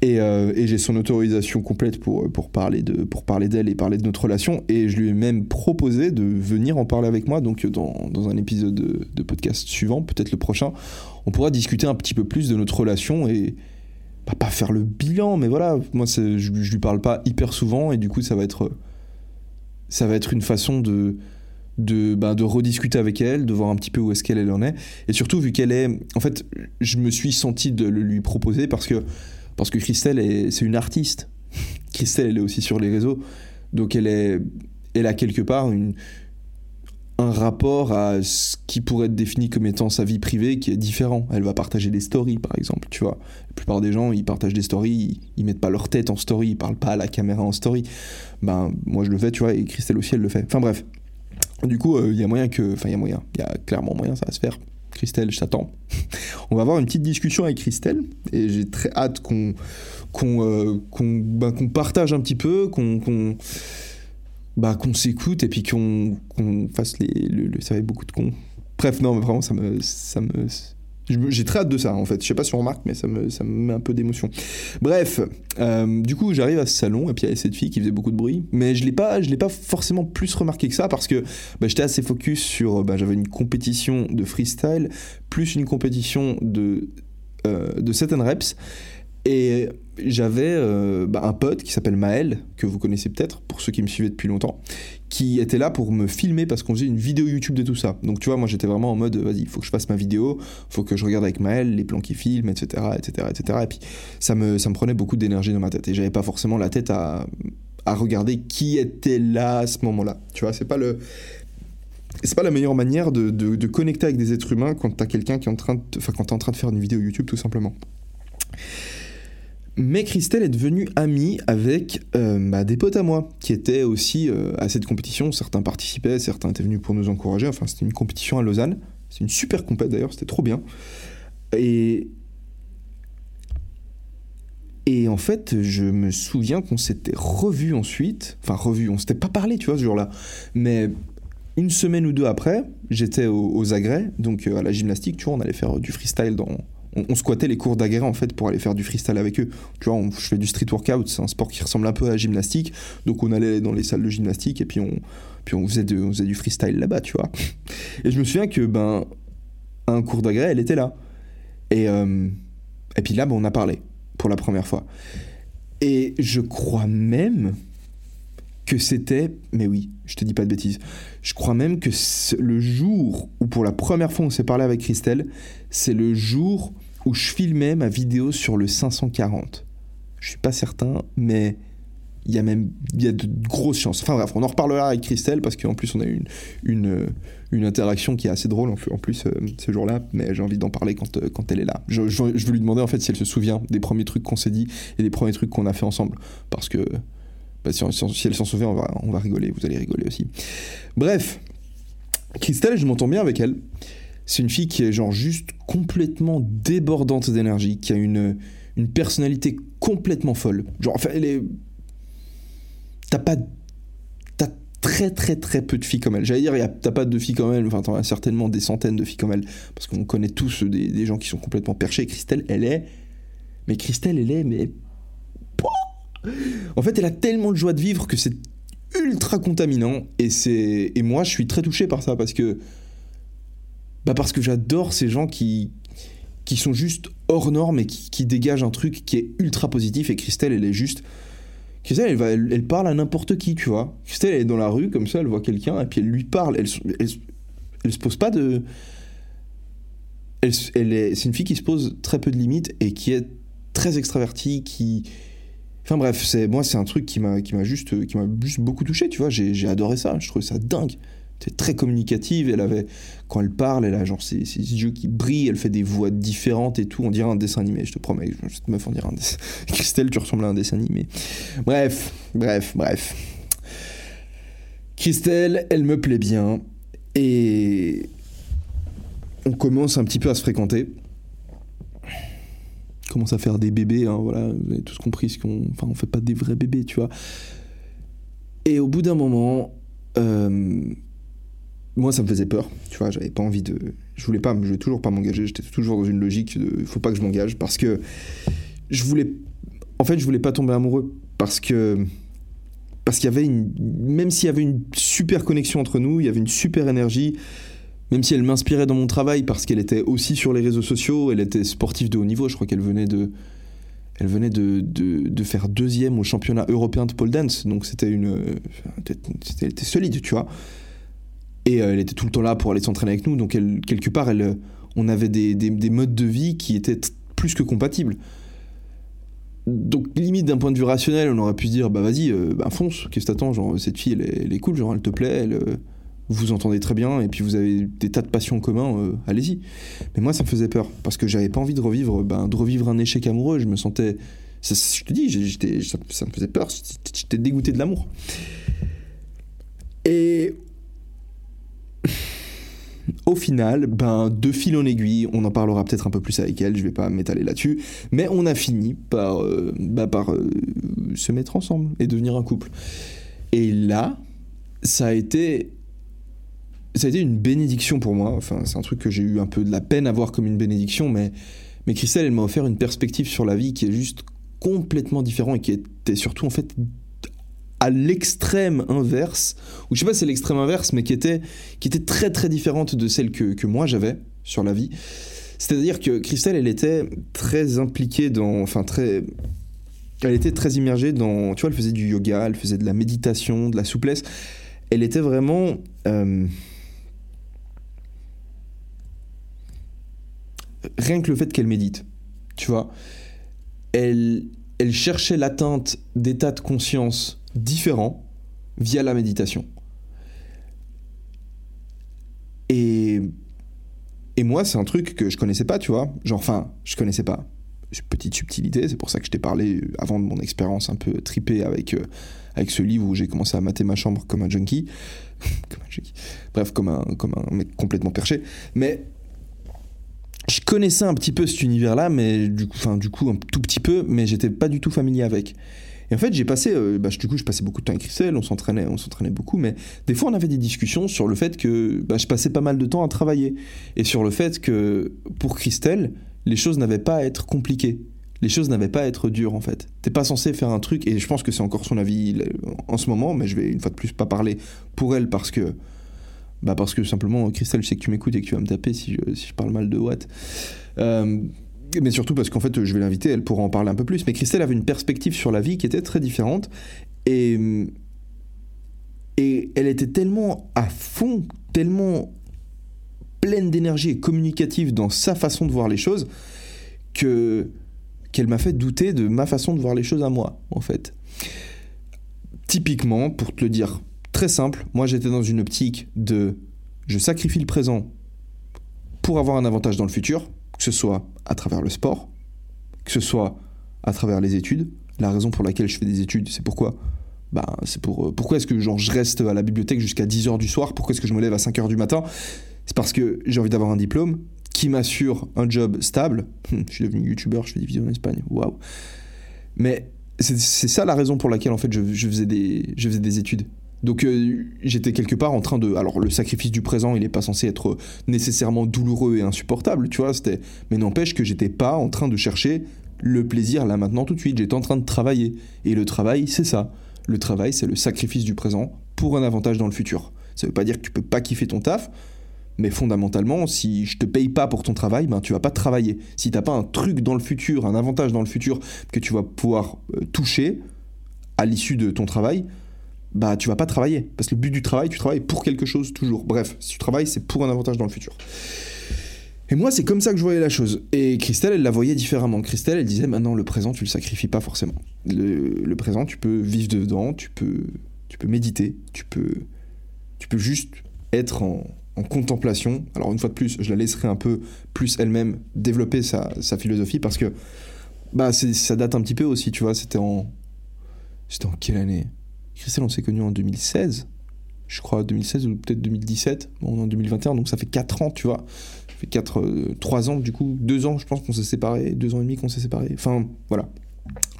Et, euh, et, j'ai son autorisation complète pour, pour parler, de, pour parler d'elle et parler de notre relation. Et je lui ai même proposé de venir en parler avec moi. Donc, dans, dans un épisode de, podcast suivant, peut-être le prochain, on pourra discuter un petit peu plus de notre relation et bah, pas faire le bilan, mais voilà, moi, je, je lui parle pas hyper souvent et du coup, ça va être, ça va être une façon de. De, bah, de rediscuter avec elle, de voir un petit peu où est-ce qu'elle en est. Et surtout, vu qu'elle est. En fait, je me suis senti de le lui proposer parce que parce que Christelle, c'est une artiste. Christelle, elle est aussi sur les réseaux. Donc elle, est, elle a quelque part un rapport à ce qui pourrait être défini comme étant sa vie privée qui est différent. Elle va partager des stories, par exemple, tu vois. La plupart des gens, ils partagent des stories, ils, mettent pas leur tête en story, ils parlent pas à la caméra en story. Ben, moi, je le fais, tu vois, et Christelle aussi, elle le fait. Enfin, bref. Du coup, euh, il y a moyen que... Enfin, il y a moyen. Il y a clairement moyen, ça va se faire. Christelle, je t'attends. On va avoir une petite discussion avec Christelle et j'ai très hâte qu'on euh, qu'on partage un petit peu, qu'on bah, s'écoute et puis qu'on fasse les, le, ça va être beaucoup de cons. Bref, non, mais vraiment, ça me, ça me, j'ai très hâte de ça en fait. Je sais pas si on remarque, mais ça me, ça me met un peu d'émotion. Bref, euh, du coup, j'arrive à ce salon et puis il y avait cette fille qui faisait beaucoup de bruit, mais je l'ai pas, je l'ai pas forcément plus remarqué que ça parce que bah, j'étais assez focus sur, bah, j'avais une compétition de freestyle plus une compétition de euh, de reps et j'avais euh, bah, un pote qui s'appelle Maël, que vous connaissez peut-être, pour ceux qui me suivaient depuis longtemps, qui était là pour me filmer parce qu'on faisait une vidéo YouTube de tout ça. Donc tu vois, moi j'étais vraiment en mode, vas-y, il faut que je fasse ma vidéo, faut que je regarde avec Maël les plans qu'il filme, etc., etc., etc. Et puis ça me, ça me prenait beaucoup d'énergie dans ma tête. Et j'avais pas forcément la tête à, à regarder qui était là à ce moment-là. Tu vois, c'est pas le... C'est pas la meilleure manière de, de, de, connecter avec des êtres humains quand t'as quelqu'un qui est en train de, enfin quand t'es en train de faire une vidéo YouTube tout simplement. Mais Christelle est devenue amie avec euh, bah, des potes à moi qui étaient aussi euh, à cette compétition. Certains participaient, certains étaient venus pour nous encourager. Enfin, c'était une compétition à Lausanne. C'est une super compète d'ailleurs, c'était trop bien. Et. Et en fait, je me souviens qu'on s'était revus ensuite. Enfin, revus, on s'était pas parlé, tu vois, ce jour-là. Mais une semaine ou deux après, j'étais aux, agrès, donc euh, à la gymnastique, tu vois, on allait faire du freestyle dans, on, squattait les cours d'agrès en fait pour aller faire du freestyle avec eux. Tu vois, je fais du street workout, c'est un sport qui ressemble un peu à la gymnastique. Donc on allait dans les salles de gymnastique et puis on, puis on, faisait, du freestyle là-bas, tu vois. Et je me souviens que, ben, un cours d'agrès, elle était là. Et, euh, et puis là, ben, on a parlé pour la première fois. Et je crois même que c'était, mais oui, je te dis pas de bêtises, je crois même que le jour où pour la première fois on s'est parlé avec Christelle, c'est le jour où je filmais ma vidéo sur le 540. Je suis pas certain, mais il y a même y a de grosses chances. Enfin bref, on en reparlera avec Christelle parce qu'en plus on a eu une, une, une, interaction qui est assez drôle en plus euh, ce jour-là, mais j'ai envie d'en parler quand, euh, quand elle est là. Je, je, veux lui demander en fait si elle se souvient des premiers trucs qu'on s'est dit et des premiers trucs qu'on a fait ensemble parce que bah, si, elle s'en souvient, on va, on va rigoler, vous allez rigoler aussi. Bref, Christelle, je m'entends bien avec elle. C'est une fille qui est genre juste complètement débordante d'énergie, qui a une, personnalité complètement folle. Genre, enfin, elle est. T'as pas. T'as très très très peu de filles comme elle. J'allais dire, t'as pas de filles comme elle, enfin, t'en as certainement des centaines de filles comme elle, parce qu'on connaît tous des, des gens qui sont complètement perchés. Christelle, elle est. Mais Christelle, elle est, mais en fait, elle a tellement de joie de vivre que c'est ultra contaminant. Et, c'est... et moi, je suis très touché par ça parce que. Bah parce que j'adore ces gens qui, qui sont juste hors normes et qui, dégagent un truc qui est ultra positif. Et Christelle, elle est juste. Christelle, elle, va, elle, parle à n'importe qui, tu vois. Christelle, elle est dans la rue, comme ça, elle voit quelqu'un, et puis elle lui parle. Elle, elle, se pose pas de. Elle, est, c'est une fille qui se pose très peu de limites et qui est très extravertie, qui, Enfin bref, c'est moi c'est un truc qui m'a qui m'a juste qui m'a juste beaucoup touché, tu vois. J'ai adoré ça. Je trouvais ça dingue. C'est très communicative. Elle avait quand elle parle, elle a genre ses, yeux qui brillent. Elle fait des voix différentes et tout. On dirait un dessin animé. Je te promets. Cette meuf on dirait un dessin. Christelle, tu ressembles à un dessin animé. Bref, bref, bref. Christelle, elle me plaît bien et on commence un petit peu à se fréquenter commence à faire des bébés, hein, voilà, vous avez tous compris ce qu'on. Enfin, on fait pas des vrais bébés, tu vois. Et au bout d'un moment, euh, moi, ça me faisait peur, tu vois, j'avais pas envie de. Je voulais pas, je voulais toujours pas m'engager, j'étais toujours dans une logique de. Faut pas que je m'engage parce que je voulais. En fait, je voulais pas tomber amoureux parce que. Parce qu'il y avait une. Même s'il y avait une super connexion entre nous, il y avait une super énergie même si elle m'inspirait dans mon travail parce qu'elle était aussi sur les réseaux sociaux, elle était sportive de haut niveau, je crois qu'elle venait de elle venait de, de, faire deuxième au championnat européen de pole dance, donc c'était une c'était était solide, tu vois. Et euh, elle était tout le temps là pour aller s'entraîner avec nous, donc elle, quelque part elle on avait des, des, des modes de vie qui étaient plus que compatibles. Donc limite d'un point de vue rationnel, on aurait pu se dire bah vas-y, euh, bah, fonce, qu'est-ce que t'attends, genre cette fille elle est, cool, genre elle te plaît, elle euh, vous entendez très bien et puis vous avez des tas de passions communs, euh, allez-y. Mais moi, ça me faisait peur parce que j'avais pas envie de revivre, ben, de revivre un échec amoureux. Je me sentais, je te dis, j'étais, ça, me faisait peur. J'étais dégoûté de l'amour. Et au final, ben, de fil en aiguille, on en parlera peut-être un peu plus avec elle, je vais pas m'étaler là-dessus, mais on a fini par, euh, bah, par euh, se mettre ensemble et devenir un couple. Et là, ça a été ça a été une bénédiction pour moi. Enfin, c'est un truc que j'ai eu un peu de la peine à voir comme une bénédiction, mais, mais Christelle, elle m'a offert une perspective sur la vie qui est juste complètement différente et qui était surtout en fait à l'extrême inverse, ou je sais pas si c'est l'extrême inverse, mais qui était, qui était très très différente de celle que, que moi j'avais sur la vie. C'est-à-dire que Christelle, elle était très impliquée dans, enfin très, elle était très immergée dans. Tu vois, elle faisait du yoga, elle faisait de la méditation, de la souplesse. Elle était vraiment. euh, rien que le fait qu'elle médite, tu vois, elle, elle cherchait l'atteinte d'états de conscience différents via la méditation. Et, et moi, c'est un truc que je connaissais pas, tu vois. Genre, enfin, je connaissais pas. Petite subtilité, c'est pour ça que je t'ai parlé avant de mon expérience un peu tripée avec, euh, avec ce livre où j'ai commencé à mater ma chambre comme un junkie. comme un junkie. Bref, comme un, comme un mec complètement perché. Mais je connaissais un petit peu cet univers-là, mais du coup, enfin, du coup, un tout petit peu, mais j'étais pas du tout familier avec. Et en fait, j'ai passé, euh, bah, du coup, je passais beaucoup de temps avec Christelle, on s'entraînait, on s'entraînait beaucoup, mais des fois, on avait des discussions sur le fait que bah, je passais pas mal de temps à travailler et sur le fait que pour Christelle, les choses n'avaient pas à être compliquées. Les choses n'avaient pas à être dures en fait. T'es pas censé faire un truc, et je pense que c'est encore son avis en ce moment, mais je vais une fois de plus pas parler pour elle parce que bah parce que simplement, Christelle, je sais que tu m'écoutes et que tu vas me taper si je, si je parle mal de Watt. Euh, mais surtout parce qu'en fait, je vais l'inviter, elle pourra en parler un peu plus. Mais Christelle avait une perspective sur la vie qui était très différente. Et, et elle était tellement à fond, tellement pleine d'énergie et communicative dans sa façon de voir les choses que qu'elle m'a fait douter de ma façon de voir les choses à moi, en fait. Typiquement, pour te le dire très simple, moi j'étais dans une optique de je sacrifie le présent pour avoir un avantage dans le futur, que ce soit à travers le sport, que ce soit à travers les études. La raison pour laquelle je fais des études, c'est pourquoi? Bah, c'est pour pourquoi est-ce que je reste à la bibliothèque jusqu'à 10h du soir? Pourquoi est-ce que je me lève à 5h du matin? C'est parce que j'ai envie d'avoir un diplôme qui m'assure un job stable. Je suis devenu youtubeur, je fais des vidéos en Espagne. Waouh. Mais c'est ça la raison pour laquelle en fait je, je faisais des études. Donc euh, j'étais quelque part en train de... Alors le sacrifice du présent, il n'est pas censé être nécessairement douloureux et insupportable, tu vois, c'était... Mais n'empêche que j'étais pas en train de chercher le plaisir là maintenant tout de suite, j'étais en train de travailler. Et le travail, c'est ça. Le travail, c'est le sacrifice du présent pour un avantage dans le futur. Ça veut pas dire que tu peux pas kiffer ton taf, mais fondamentalement, si je te paye pas pour ton travail, ben tu vas pas travailler. Si t'as pas un truc dans le futur, un avantage dans le futur que tu vas pouvoir euh, toucher à l'issue de ton travail, bah tu vas pas travailler. Parce que le but du travail, tu travailles pour quelque chose toujours. Bref, si tu travailles, c'est pour un avantage dans le futur. Et moi, c'est comme ça que je voyais la chose. Et Christelle, elle la voyait différemment. Christelle, elle disait maintenant, le présent, tu le sacrifies pas forcément. Le, le, présent, tu peux vivre dedans, tu peux, tu peux méditer, tu peux, tu peux juste être en, en contemplation. Alors, une fois de plus, je la laisserai un peu plus elle-même développer sa, sa, philosophie parce que bah, ça date un petit peu aussi, tu vois. C'était en. C'était en quelle année? Christelle, on s'est connus en 2016, je crois 2016 ou peut-être 2017. Bon, on est en 2021, donc ça fait 4 ans, tu vois. Ça fait 4, euh, 3 ans, du coup, 2 ans, je pense qu'on s'est séparés, 2 ans et demi qu'on s'est séparés. Enfin, voilà.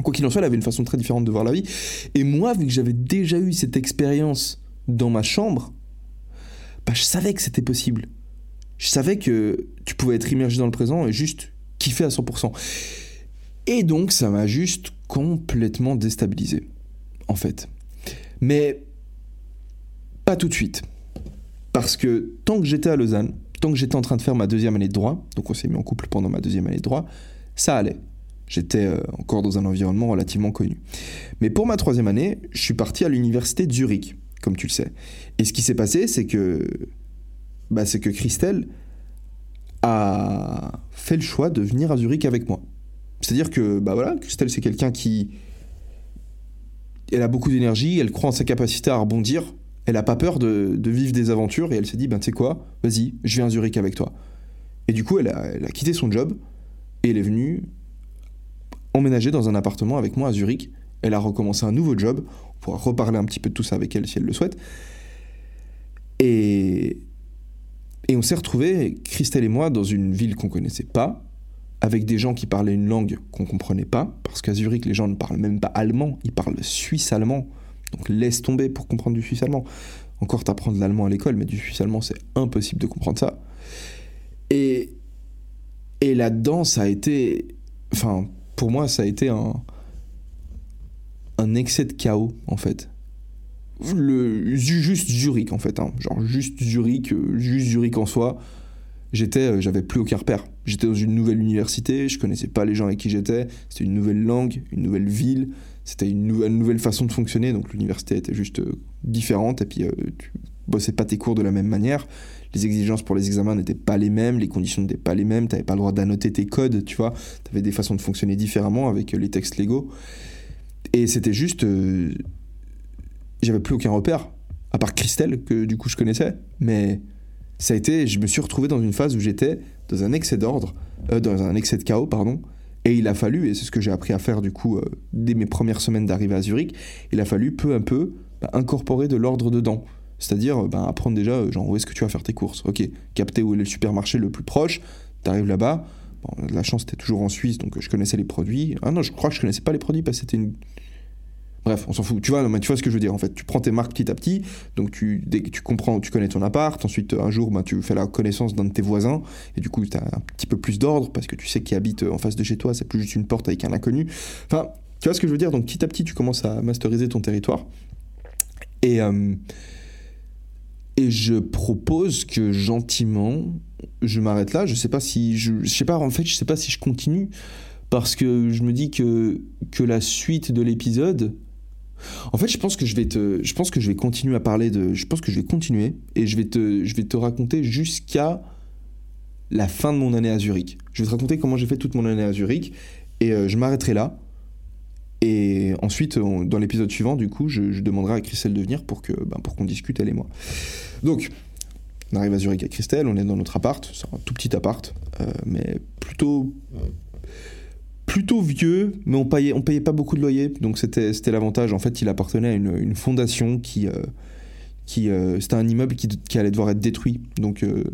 Quoi qu'il en soit, elle avait une façon très différente de voir la vie. Et moi, vu que j'avais déjà eu cette expérience dans ma chambre, bah, je savais que c'était possible. Je savais que tu pouvais être immergé dans le présent et juste kiffer à 100%. Et donc, ça m'a juste complètement déstabilisé, en fait. Mais pas tout de suite. Parce que tant que j'étais à Lausanne, tant que j'étais en train de faire ma deuxième année de droit, donc on s'est mis en couple pendant ma deuxième année de droit, ça allait. J'étais euh, encore dans un environnement relativement connu. Mais pour ma troisième année, je suis parti à l'université de Zurich, comme tu le sais. Et ce qui s'est passé, c'est que, bah, que Christelle a fait le choix de venir à Zurich avec moi. C'est-à-dire que, bah voilà, Christelle, c'est quelqu'un qui, elle a beaucoup d'énergie, elle croit en sa capacité à rebondir, elle n'a pas peur de, vivre des aventures et elle s'est dit, ben tu sais quoi, vas-y, je viens à Zurich avec toi. Et du coup, elle a, elle a, quitté son job et elle est venue emménager dans un appartement avec moi à Zurich. Elle a recommencé un nouveau job, on pourra reparler un petit peu de tout ça avec elle si elle le souhaite. Et, et on s'est retrouvés, Christelle et moi, dans une ville qu'on connaissait pas, avec des gens qui parlaient une langue qu'on comprenait pas, parce qu'à Zurich, les gens ne parlent même pas allemand, ils parlent suisse-allemand. Donc laisse tomber pour comprendre du suisse-allemand. Encore t'apprendre l'allemand à l'école, mais du suisse-allemand, c'est impossible de comprendre ça. Et, et là-dedans, ça a été... Enfin, pour moi, ça a été un, un excès de chaos, en fait. Le, juste Zurich, en fait. Hein. Genre juste Zurich, juste Zurich en soi. J'étais, euh, j'avais plus aucun repère. J'étais dans une nouvelle université, je connaissais pas les gens avec qui j'étais, c'était une nouvelle langue, une nouvelle ville, c'était une nouvelle, façon de fonctionner, donc l'université était juste euh, différente, et puis euh, tu bossais pas tes cours de la même manière, les exigences pour les examens n'étaient pas les mêmes, les conditions n'étaient pas les mêmes, t'avais pas le droit d'annoter tes codes, tu vois, t'avais des façons de fonctionner différemment avec les textes légaux, et c'était juste... j'avais plus aucun repère, à part Christelle, que du coup je connaissais, mais ça a été, je me suis retrouvé dans une phase où j'étais dans un excès d'ordre, euh, dans un excès de chaos, pardon, et il a fallu, et c'est ce que j'ai appris à faire du coup euh, dès mes premières semaines d'arrivée à Zurich, il a fallu peu à peu bah, incorporer de l'ordre dedans. C'est-à-dire bah, apprendre déjà, genre, où est-ce que tu vas faire tes courses? Ok, capter où est le supermarché le plus proche, t'arrives là-bas. Bon, la chance, c'était toujours en Suisse, donc je connaissais les produits. Ah non, je crois que je connaissais pas les produits parce que c'était une Bref, on s'en fout. Tu vois, tu vois ce que je veux dire en fait. Tu prends tes marques petit à petit, donc tu, tu comprends, tu connais ton appart, ensuite un jour ben, tu fais la connaissance d'un de tes voisins, et du coup tu as un petit peu plus d'ordre parce que tu sais qui habite en face de chez toi, c'est plus juste une porte avec un inconnu. Enfin, tu vois ce que je veux dire? Donc petit à petit tu commences à masteriser ton territoire. Et, euh, et je propose que gentiment, je m'arrête là. Je sais pas si. Je, je sais pas, en fait, je sais pas si je continue parce que je me dis que, que la suite de l'épisode en fait, je pense que je vais te, je pense que je vais continuer à parler de, je pense que je vais continuer et je vais te, je vais te raconter jusqu'à la fin de mon année à Zurich. Je vais te raconter comment j'ai fait toute mon année à Zurich et euh, je m'arrêterai là. Et ensuite, dans l'épisode suivant, du coup, je, demanderai à Christelle de venir pour que, ben, pour qu'on discute elle et moi. Donc, on arrive à Zurich avec Christelle, on est dans notre appart, c'est un tout petit appart, euh, mais plutôt plutôt vieux, mais on payait, on payait pas beaucoup de loyer, donc c'était, c'était l'avantage. En fait, il appartenait à une, une fondation qui, euh, qui euh, c'était un immeuble qui, qui, allait devoir être détruit. Donc, euh,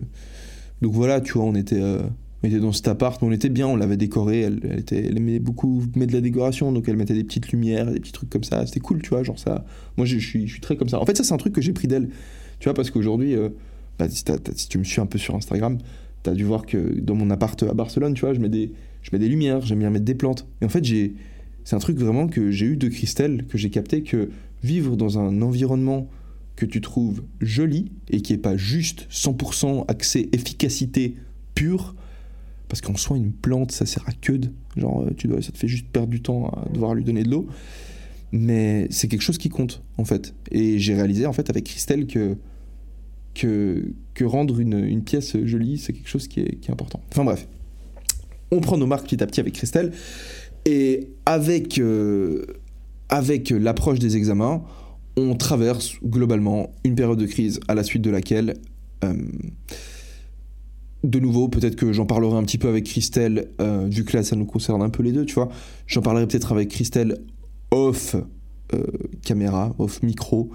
donc voilà, tu vois, on était, on était dans cet appart, on était bien, on l'avait décoré. Elle, elle, était, elle aimait beaucoup mettre de la décoration, donc elle mettait des petites lumières, des petits trucs comme ça. C'était cool, tu vois, genre ça. Moi, je, suis, je suis très comme ça. En fait, ça, c'est un truc que j'ai pris d'elle, tu vois, parce qu'aujourd'hui, bah, si, si, tu me suis un peu sur Instagram, tu as dû voir que dans mon appart à Barcelone, tu vois, je mets des je mets des lumières, j'aime bien mettre des plantes. Et en fait, c'est un truc vraiment que j'ai eu de Christelle, que j'ai capté que vivre dans un environnement que tu trouves joli et qui est pas juste 100% accès efficacité pure, parce qu'en soi, une plante, ça sert à que de. Genre, euh, tu ça te fait juste perdre du temps à devoir lui donner de l'eau. Mais c'est quelque chose qui compte, en fait. Et j'ai réalisé, en fait, avec Christelle que, que, rendre une, pièce jolie, c'est quelque chose qui est important. Enfin bref. On prend nos marques petit à petit avec Christelle. Et avec, euh, avec l'approche des examens, on traverse globalement une période de crise à la suite de laquelle, euh, de nouveau, peut-être que j'en parlerai un petit peu avec Christelle, euh, vu que là ça nous concerne un peu les deux, tu vois. J'en parlerai peut-être avec Christelle off caméra, off micro.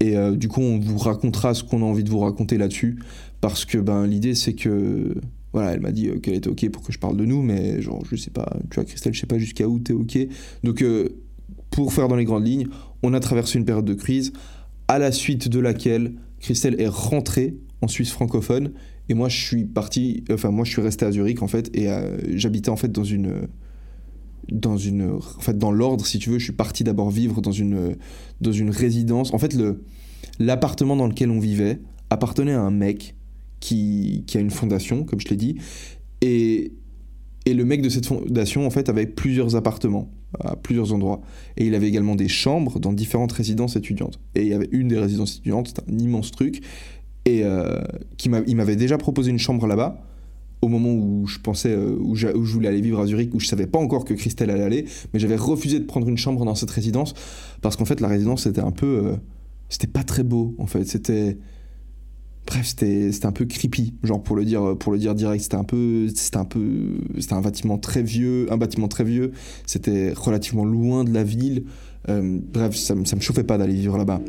Et du coup, on vous racontera ce qu'on a envie de vous raconter là-dessus. Parce que ben, l'idée, c'est que voilà, elle m'a dit euh, qu'elle était ok pour que je parle de nous, mais genre, je sais pas, tu vois, Christelle, je sais pas jusqu'à où t'es ok. Donc, euh, pour faire dans les grandes lignes, on a traversé une période de crise, à la suite de laquelle Christelle est rentrée en Suisse francophone, et moi, je suis parti, enfin, moi, je suis resté à Zurich, en fait, et euh, j'habitais, en fait, dans une dans une en fait dans l'ordre si tu veux je suis parti d'abord vivre dans une dans une résidence en fait le l'appartement dans lequel on vivait appartenait à un mec qui, a une fondation, comme je l'ai dit. Et, le mec de cette fondation, en fait, avait plusieurs appartements à plusieurs endroits. Et il avait également des chambres dans différentes résidences étudiantes. Et il y avait une des résidences étudiantes, c'était un immense truc. Et euh, il m'avait déjà proposé une chambre là-bas au moment où je pensais, euh, où, je, voulais aller vivre à Zurich, où je savais pas encore que Christelle allait aller, mais j'avais refusé de prendre une chambre dans cette résidence parce qu'en fait la résidence était un peu, euh, c'était pas très beau en fait, c'était, Bref, c'était un peu creepy, genre pour le dire pour le dire direct, c'était un peu c'était un peu c'était un bâtiment très vieux, un bâtiment très vieux, c'était relativement loin de la ville. Euh, bref, ça, ça me chauffait pas d'aller vivre là-bas.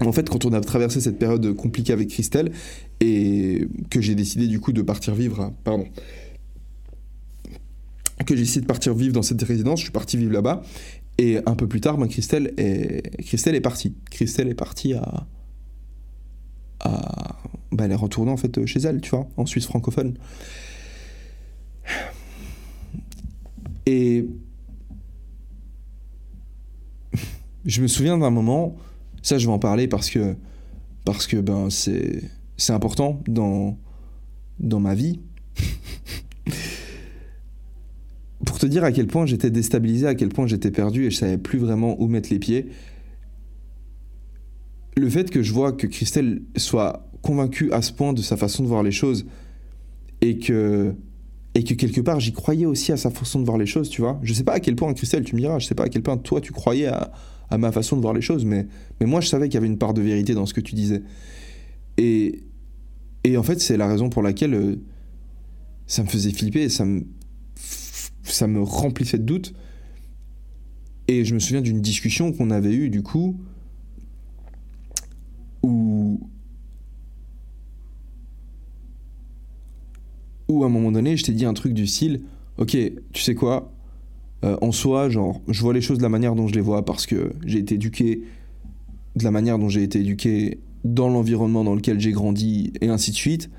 En fait, quand on a traversé cette période compliquée avec Christelle et que j'ai décidé du coup de partir vivre, pardon, que j'ai décidé de partir vivre dans cette résidence, je suis parti vivre là-bas. Et un peu plus tard, ben, Christelle est Christelle est partie. Christelle est partie à bah, elle est retournée en fait chez elle, tu vois, en Suisse francophone. Et je me souviens d'un moment, ça je vais en parler parce que parce que ben c'est c'est important dans dans ma vie. Pour te dire à quel point j'étais déstabilisé, à quel point j'étais perdu et je savais plus vraiment où mettre les pieds. Le fait que je vois que Christelle soit convaincue à ce point de sa façon de voir les choses et que et que quelque part j'y croyais aussi à sa façon de voir les choses, tu vois. Je sais pas à quel point Christelle, tu me diras, je sais pas à quel point toi tu croyais à, ma façon de voir les choses, mais, mais moi je savais qu'il y avait une part de vérité dans ce que tu disais. Et, et en fait, c'est la raison pour laquelle euh, ça me faisait flipper ça me, ça me remplissait de doutes. Et je me souviens d'une discussion qu'on avait eue, du coup, où, où à un moment donné, je t'ai dit un truc du style Ok, tu sais quoi euh, En soi, genre, je vois les choses de la manière dont je les vois parce que j'ai été éduqué de la manière dont j'ai été éduqué dans l'environnement dans lequel j'ai grandi et ainsi de suite.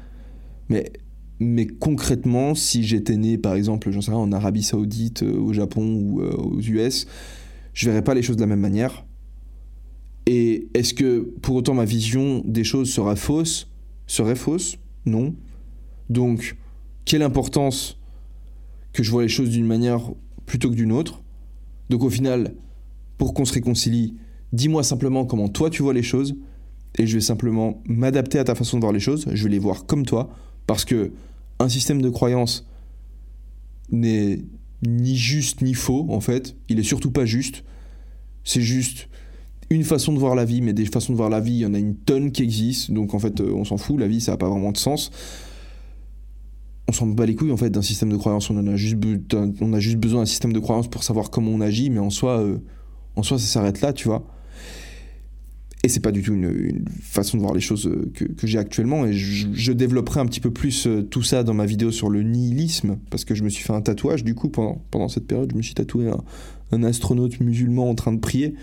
Mais, mais concrètement, si j'étais né, par exemple, j'en sais rien, en Arabie Saoudite, euh, au Japon ou euh, aux US, je verrais pas les choses de la même manière. Et est-ce que pour autant ma vision des choses serait fausse? Serait fausse? Non. Donc, quelle importance que je vois les choses d'une manière plutôt que d'une autre. Donc au final, pour qu'on se réconcilie, dis-moi simplement comment toi tu vois les choses, et je vais simplement m'adapter à ta façon de voir les choses, je vais les voir comme toi, parce que un système de croyance n'est ni juste ni faux, en fait, il est surtout pas juste, c'est juste une façon de voir la vie, mais des façons de voir la vie, il y en a une tonne qui existent, donc en fait, euh, on s'en fout, la vie, ça n'a pas vraiment de sens. On s'en bat les couilles en fait d'un système de croyance. On a juste, besoin d'un système de croyance pour savoir comment on agit, mais en soi, euh, en soi, ça s'arrête là, tu vois. Et c'est pas du tout une, façon de voir les choses euh, que, j'ai actuellement. Et je, développerai un petit peu plus tout ça dans ma vidéo sur le nihilisme, parce que je me suis fait un tatouage du coup pendant, cette période. Je me suis tatoué un, astronaute musulman en train de prier.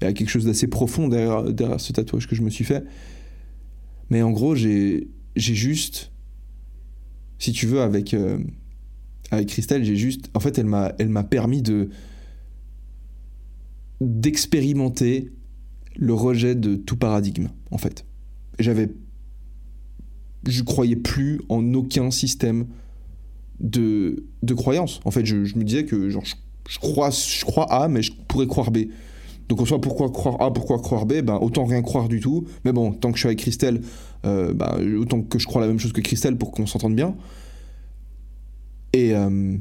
Il y a quelque chose d'assez profond derrière ce tatouage que je me suis fait. Mais en gros, j'ai juste, si tu veux, avec, euh, avec Christelle, j'ai juste. En fait, elle m'a permis de d'expérimenter le rejet de tout paradigme, en fait. J'avais. Je croyais plus en aucun système de, de croyance. En fait, je, me disais que genre, je, crois, je crois A, mais je pourrais croire B. Donc en soit pourquoi croire A, pourquoi croire B, ben autant rien croire du tout. Mais bon, tant que je suis avec Christelle, euh, ben, autant que je crois la même chose que Christelle pour qu'on s'entende bien. Et euh,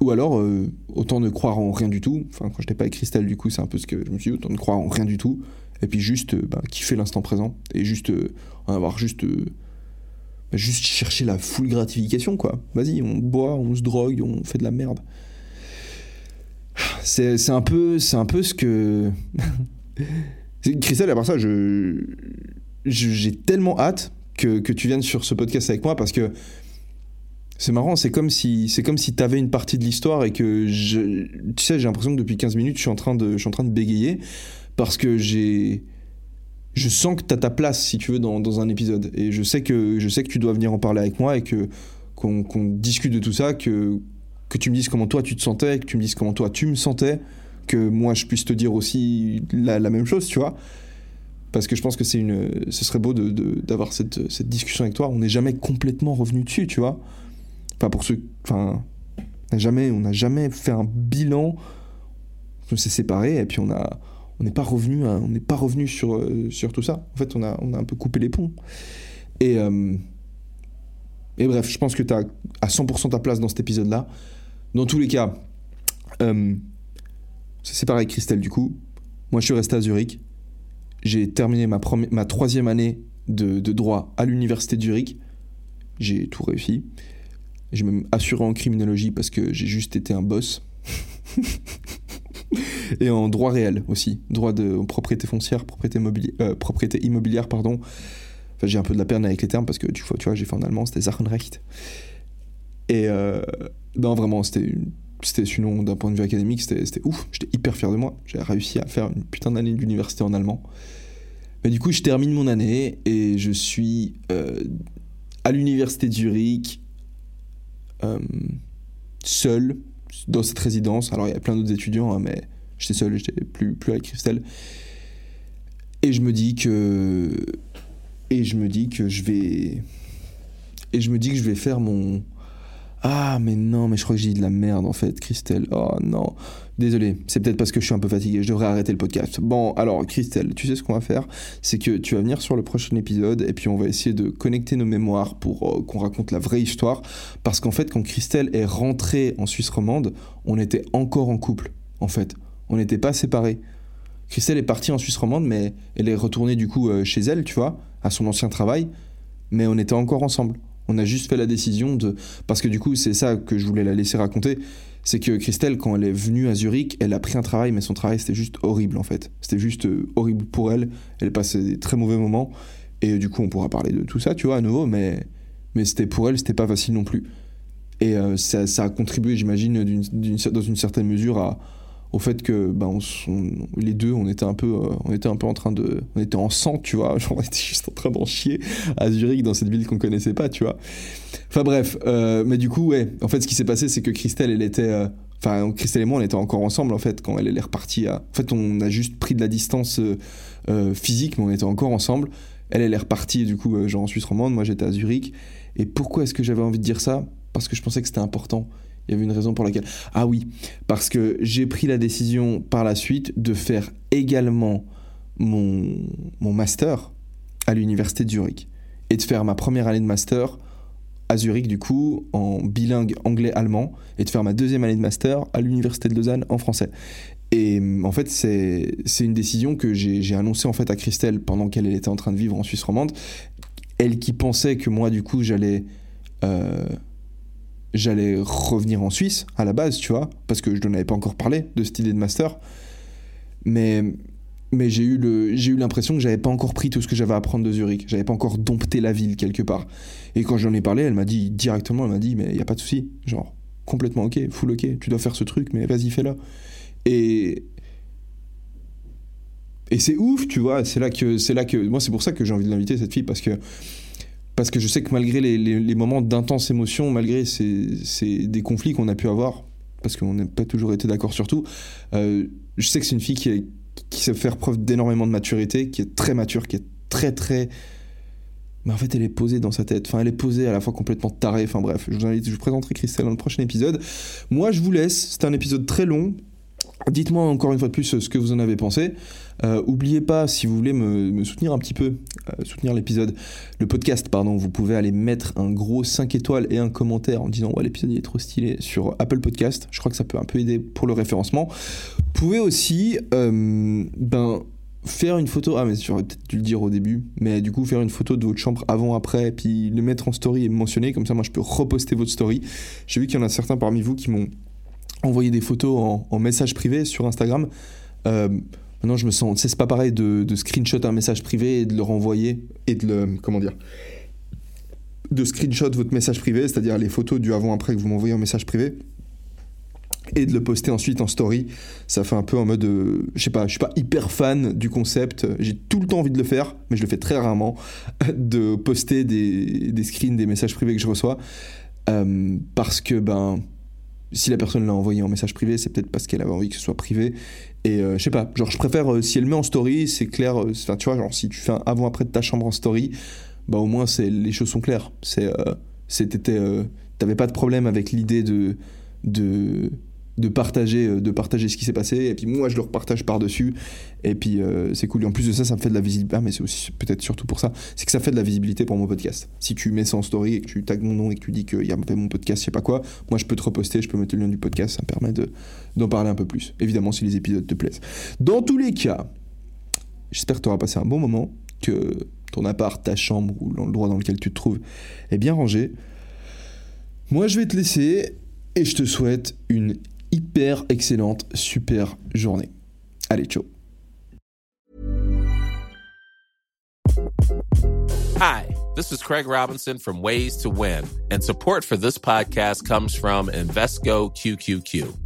ou alors euh, autant ne croire en rien du tout. Enfin quand j'étais pas avec Christelle du coup c'est un peu ce que je me suis dit autant ne croire en rien du tout. Et puis juste ben, kiffer l'instant présent et juste avoir juste ben, juste chercher la full gratification quoi. Vas-y on boit, on se drogue, on fait de la merde c'est un peu c'est un peu ce que Christelle à part ça je j'ai tellement hâte que, que, tu viennes sur ce podcast avec moi parce que c'est marrant c'est comme si c'est comme si tu avais une partie de l'histoire et que je, tu sais j'ai l'impression que depuis 15 minutes je suis en train de je suis en train de bégayer parce que j'ai je sens que tu as ta place si tu veux dans, dans, un épisode. Et je sais que je sais que tu dois venir en parler avec moi et que qu'on discute de tout ça que que tu me dises comment toi tu te sentais, que tu me dises comment toi tu me sentais, que moi je puisse te dire aussi la, même chose, tu vois. Parce que je pense que c'est une, ce serait beau d'avoir de, cette, cette, discussion avec toi. On n'est jamais complètement revenu dessus, tu vois. Enfin, pour ceux. Enfin, on n'a jamais, jamais fait un bilan. On s'est séparés et puis on a. On n'est pas revenu, n'est pas revenu sur, sur tout ça. En fait, on a, on a un peu coupé les ponts. Et, euh, et bref, je pense que tu as à 100% ta place dans cet épisode-là. Dans tous les cas, euh, c'est pareil avec Christelle du coup. Moi, je suis resté à Zurich. J'ai terminé ma, ma troisième année de, droit à l'université de Zurich. J'ai tout réussi. J'ai même assuré en criminologie parce que j'ai juste été un boss. et en droit réel aussi, droit de propriété foncière, propriété, euh, propriété immobilière, pardon. Enfin, j'ai un peu de la peine avec les termes parce que tu vois, tu vois j'ai fait en allemand, c'était Sachenrecht. Et euh, non, vraiment, c'était c'était sinon d'un point de vue académique c'était ouf j'étais hyper fier de moi j'ai réussi à faire une putain d'année d'université en allemand mais du coup je termine mon année et je suis euh, à l'université de Zurich euh, seul dans cette résidence alors il y a plein d'autres étudiants hein, mais j'étais seul j'étais plus plus avec Christelle et je me dis que et je me dis que je vais. Et je me dis que je vais faire mon. Ah, mais non, mais je crois que j'ai dit de la merde en fait, Christelle. Oh non. Désolé, c'est peut-être parce que je suis un peu fatigué, je devrais arrêter le podcast. Bon, alors Christelle, tu sais ce qu'on va faire? C'est que tu vas venir sur le prochain épisode et puis on va essayer de connecter nos mémoires pour euh, qu'on raconte la vraie histoire. Parce qu'en fait, quand Christelle est rentrée en Suisse romande, on était encore en couple, en fait. On n'était pas séparés. Christelle est partie en Suisse romande, mais elle est retournée du coup euh, chez elle, tu vois, à son ancien travail. Mais on était encore ensemble. On a juste fait la décision de. Parce que du coup, c'est ça que je voulais la laisser raconter. C'est que Christelle, quand elle est venue à Zurich, elle a pris un travail, mais son travail, c'était juste horrible en fait. C'était juste euh, horrible pour elle. Elle passait des très mauvais moments. Et du coup, on pourra parler de tout ça, tu vois, à nouveau, mais, mais c'était pour elle, c'était pas facile non plus. Et euh, ça, ça, a contribué, j'imagine, dans une certaine mesure à, au fait que ben, les deux on était un peu euh, on était un peu en train de on était en sang tu vois. Genre on était juste en train d'en chier à Zurich dans cette ville qu'on connaissait pas tu vois. Enfin bref euh, mais du coup ouais. En fait ce qui s'est passé c'est que Christelle elle était euh, enfin Christelle et moi on était encore ensemble en fait quand elle, est repartie en fait on a juste pris de la distance physique mais on était encore ensemble. Elle elle est repartie du coup genre en Suisse romande moi j'étais à Zurich. Et pourquoi est-ce que j'avais envie de dire ça? Parce que je pensais que c'était important il y avait une raison pour laquelle. Ah oui, parce que j'ai pris la décision par la suite de faire également mon, mon master à l'université de Zurich. Et de faire ma première année de master à Zurich, du coup, en bilingue anglais-allemand. Et de faire ma deuxième année de master à l'université de Lausanne en français. Et en fait, c'est une décision que j'ai annoncée en fait à Christelle pendant qu'elle était en train de vivre en Suisse romande. Elle qui pensait que moi, du coup, j'allais. Euh, j'allais revenir en Suisse à la base, tu vois, parce que je n'en avais pas encore parlé de cette idée de master. Mais, mais j'ai eu, le, j'ai eu l'impression que j'avais pas encore pris tout ce que j'avais à apprendre de Zurich. J'avais pas encore dompté la ville quelque part. Et quand j'en ai parlé, elle m'a dit directement, elle m'a dit, mais il n'y a pas de souci. Genre, complètement ok, full ok, tu dois faire ce truc, mais vas-y, fais-le. Et. Et c'est ouf, tu vois, c'est là que. C'est là que moi, c'est pour ça que j'ai envie de l'inviter, cette fille, parce que parce que je sais que malgré les, moments d'intense émotion, malgré ces, des conflits qu'on a pu avoir, parce qu'on n'a pas toujours été d'accord sur tout, euh, je sais que c'est une fille qui, sait faire preuve d'énormément de maturité, qui est très mature, qui est très très... Mais en fait, elle est posée dans sa tête. Enfin, elle est posée à la fois complètement tarée. Enfin bref, je vous invite, je vous présenterai Christelle dans le prochain épisode. Moi, je vous laisse. C'est un épisode très long. Dites-moi encore une fois de plus ce que vous en avez pensé. Euh, oubliez pas, si vous voulez me, soutenir un petit peu, euh, soutenir l'épisode, le podcast, pardon, vous pouvez aller mettre un gros 5 étoiles et un commentaire en disant ouais l'épisode est trop stylé sur Apple Podcast. Je crois que ça peut un peu aider pour le référencement. Vous pouvez aussi euh, ben, faire une photo, ah mais j'aurais peut-être dû le dire au début, mais du coup faire une photo de votre chambre avant, après, puis le mettre en story et me mentionner, comme ça moi je peux reposter votre story. J'ai vu qu'il y en a certains parmi vous qui m'ont envoyer des photos en, message privé sur Instagram. Euh, maintenant, je me sens. C'est pas pareil de, screenshot un message privé et de le renvoyer et de le. Comment dire De screenshot votre message privé, c'est-à-dire les photos du avant-après que vous m'envoyez en message privé et de le poster ensuite en story. Ça fait un peu en mode, euh, je sais pas, je suis pas hyper fan du concept. J'ai tout le temps envie de le faire, mais je le fais très rarement, de poster des, des screens, des messages privés que je reçois, euh, parce que ben si la personne l'a envoyé en message privé, c'est peut-être parce qu'elle avait envie que ce soit privé. Et euh, je sais pas, genre je préfère, euh, si elle met en story, c'est clair, euh, enfin tu vois, genre si tu fais un avant-après de ta chambre en story, bah au moins c'est les choses sont claires. C'est, c'était, t'avais pas de problème avec l'idée de, de, de partager, euh, de partager ce qui s'est passé. Et puis moi, je le repartage par-dessus. Et puis euh, c'est cool. Et en plus de ça, ça me fait de la visibilité. Ah, mais c'est aussi peut-être surtout pour ça. C'est que ça fait de la visibilité pour mon podcast. Si tu mets ça en story et que tu tags mon nom et que tu dis qu'il y a mon podcast, je sais pas quoi, moi je peux te reposter, je peux mettre le lien du podcast. Ça me permet de, d'en parler un peu plus. Évidemment, si les épisodes te plaisent. Dans tous les cas, j'espère que tu auras passé un bon moment, que ton appart, ta chambre ou l'endroit dans lequel tu te trouves est bien rangé. Moi, je vais te laisser et je te souhaite une hyper excellente, super journée. Allez, ciao. Hi, this is Craig Robinson from Ways to Win, and support for this podcast comes from Invesco QQQ.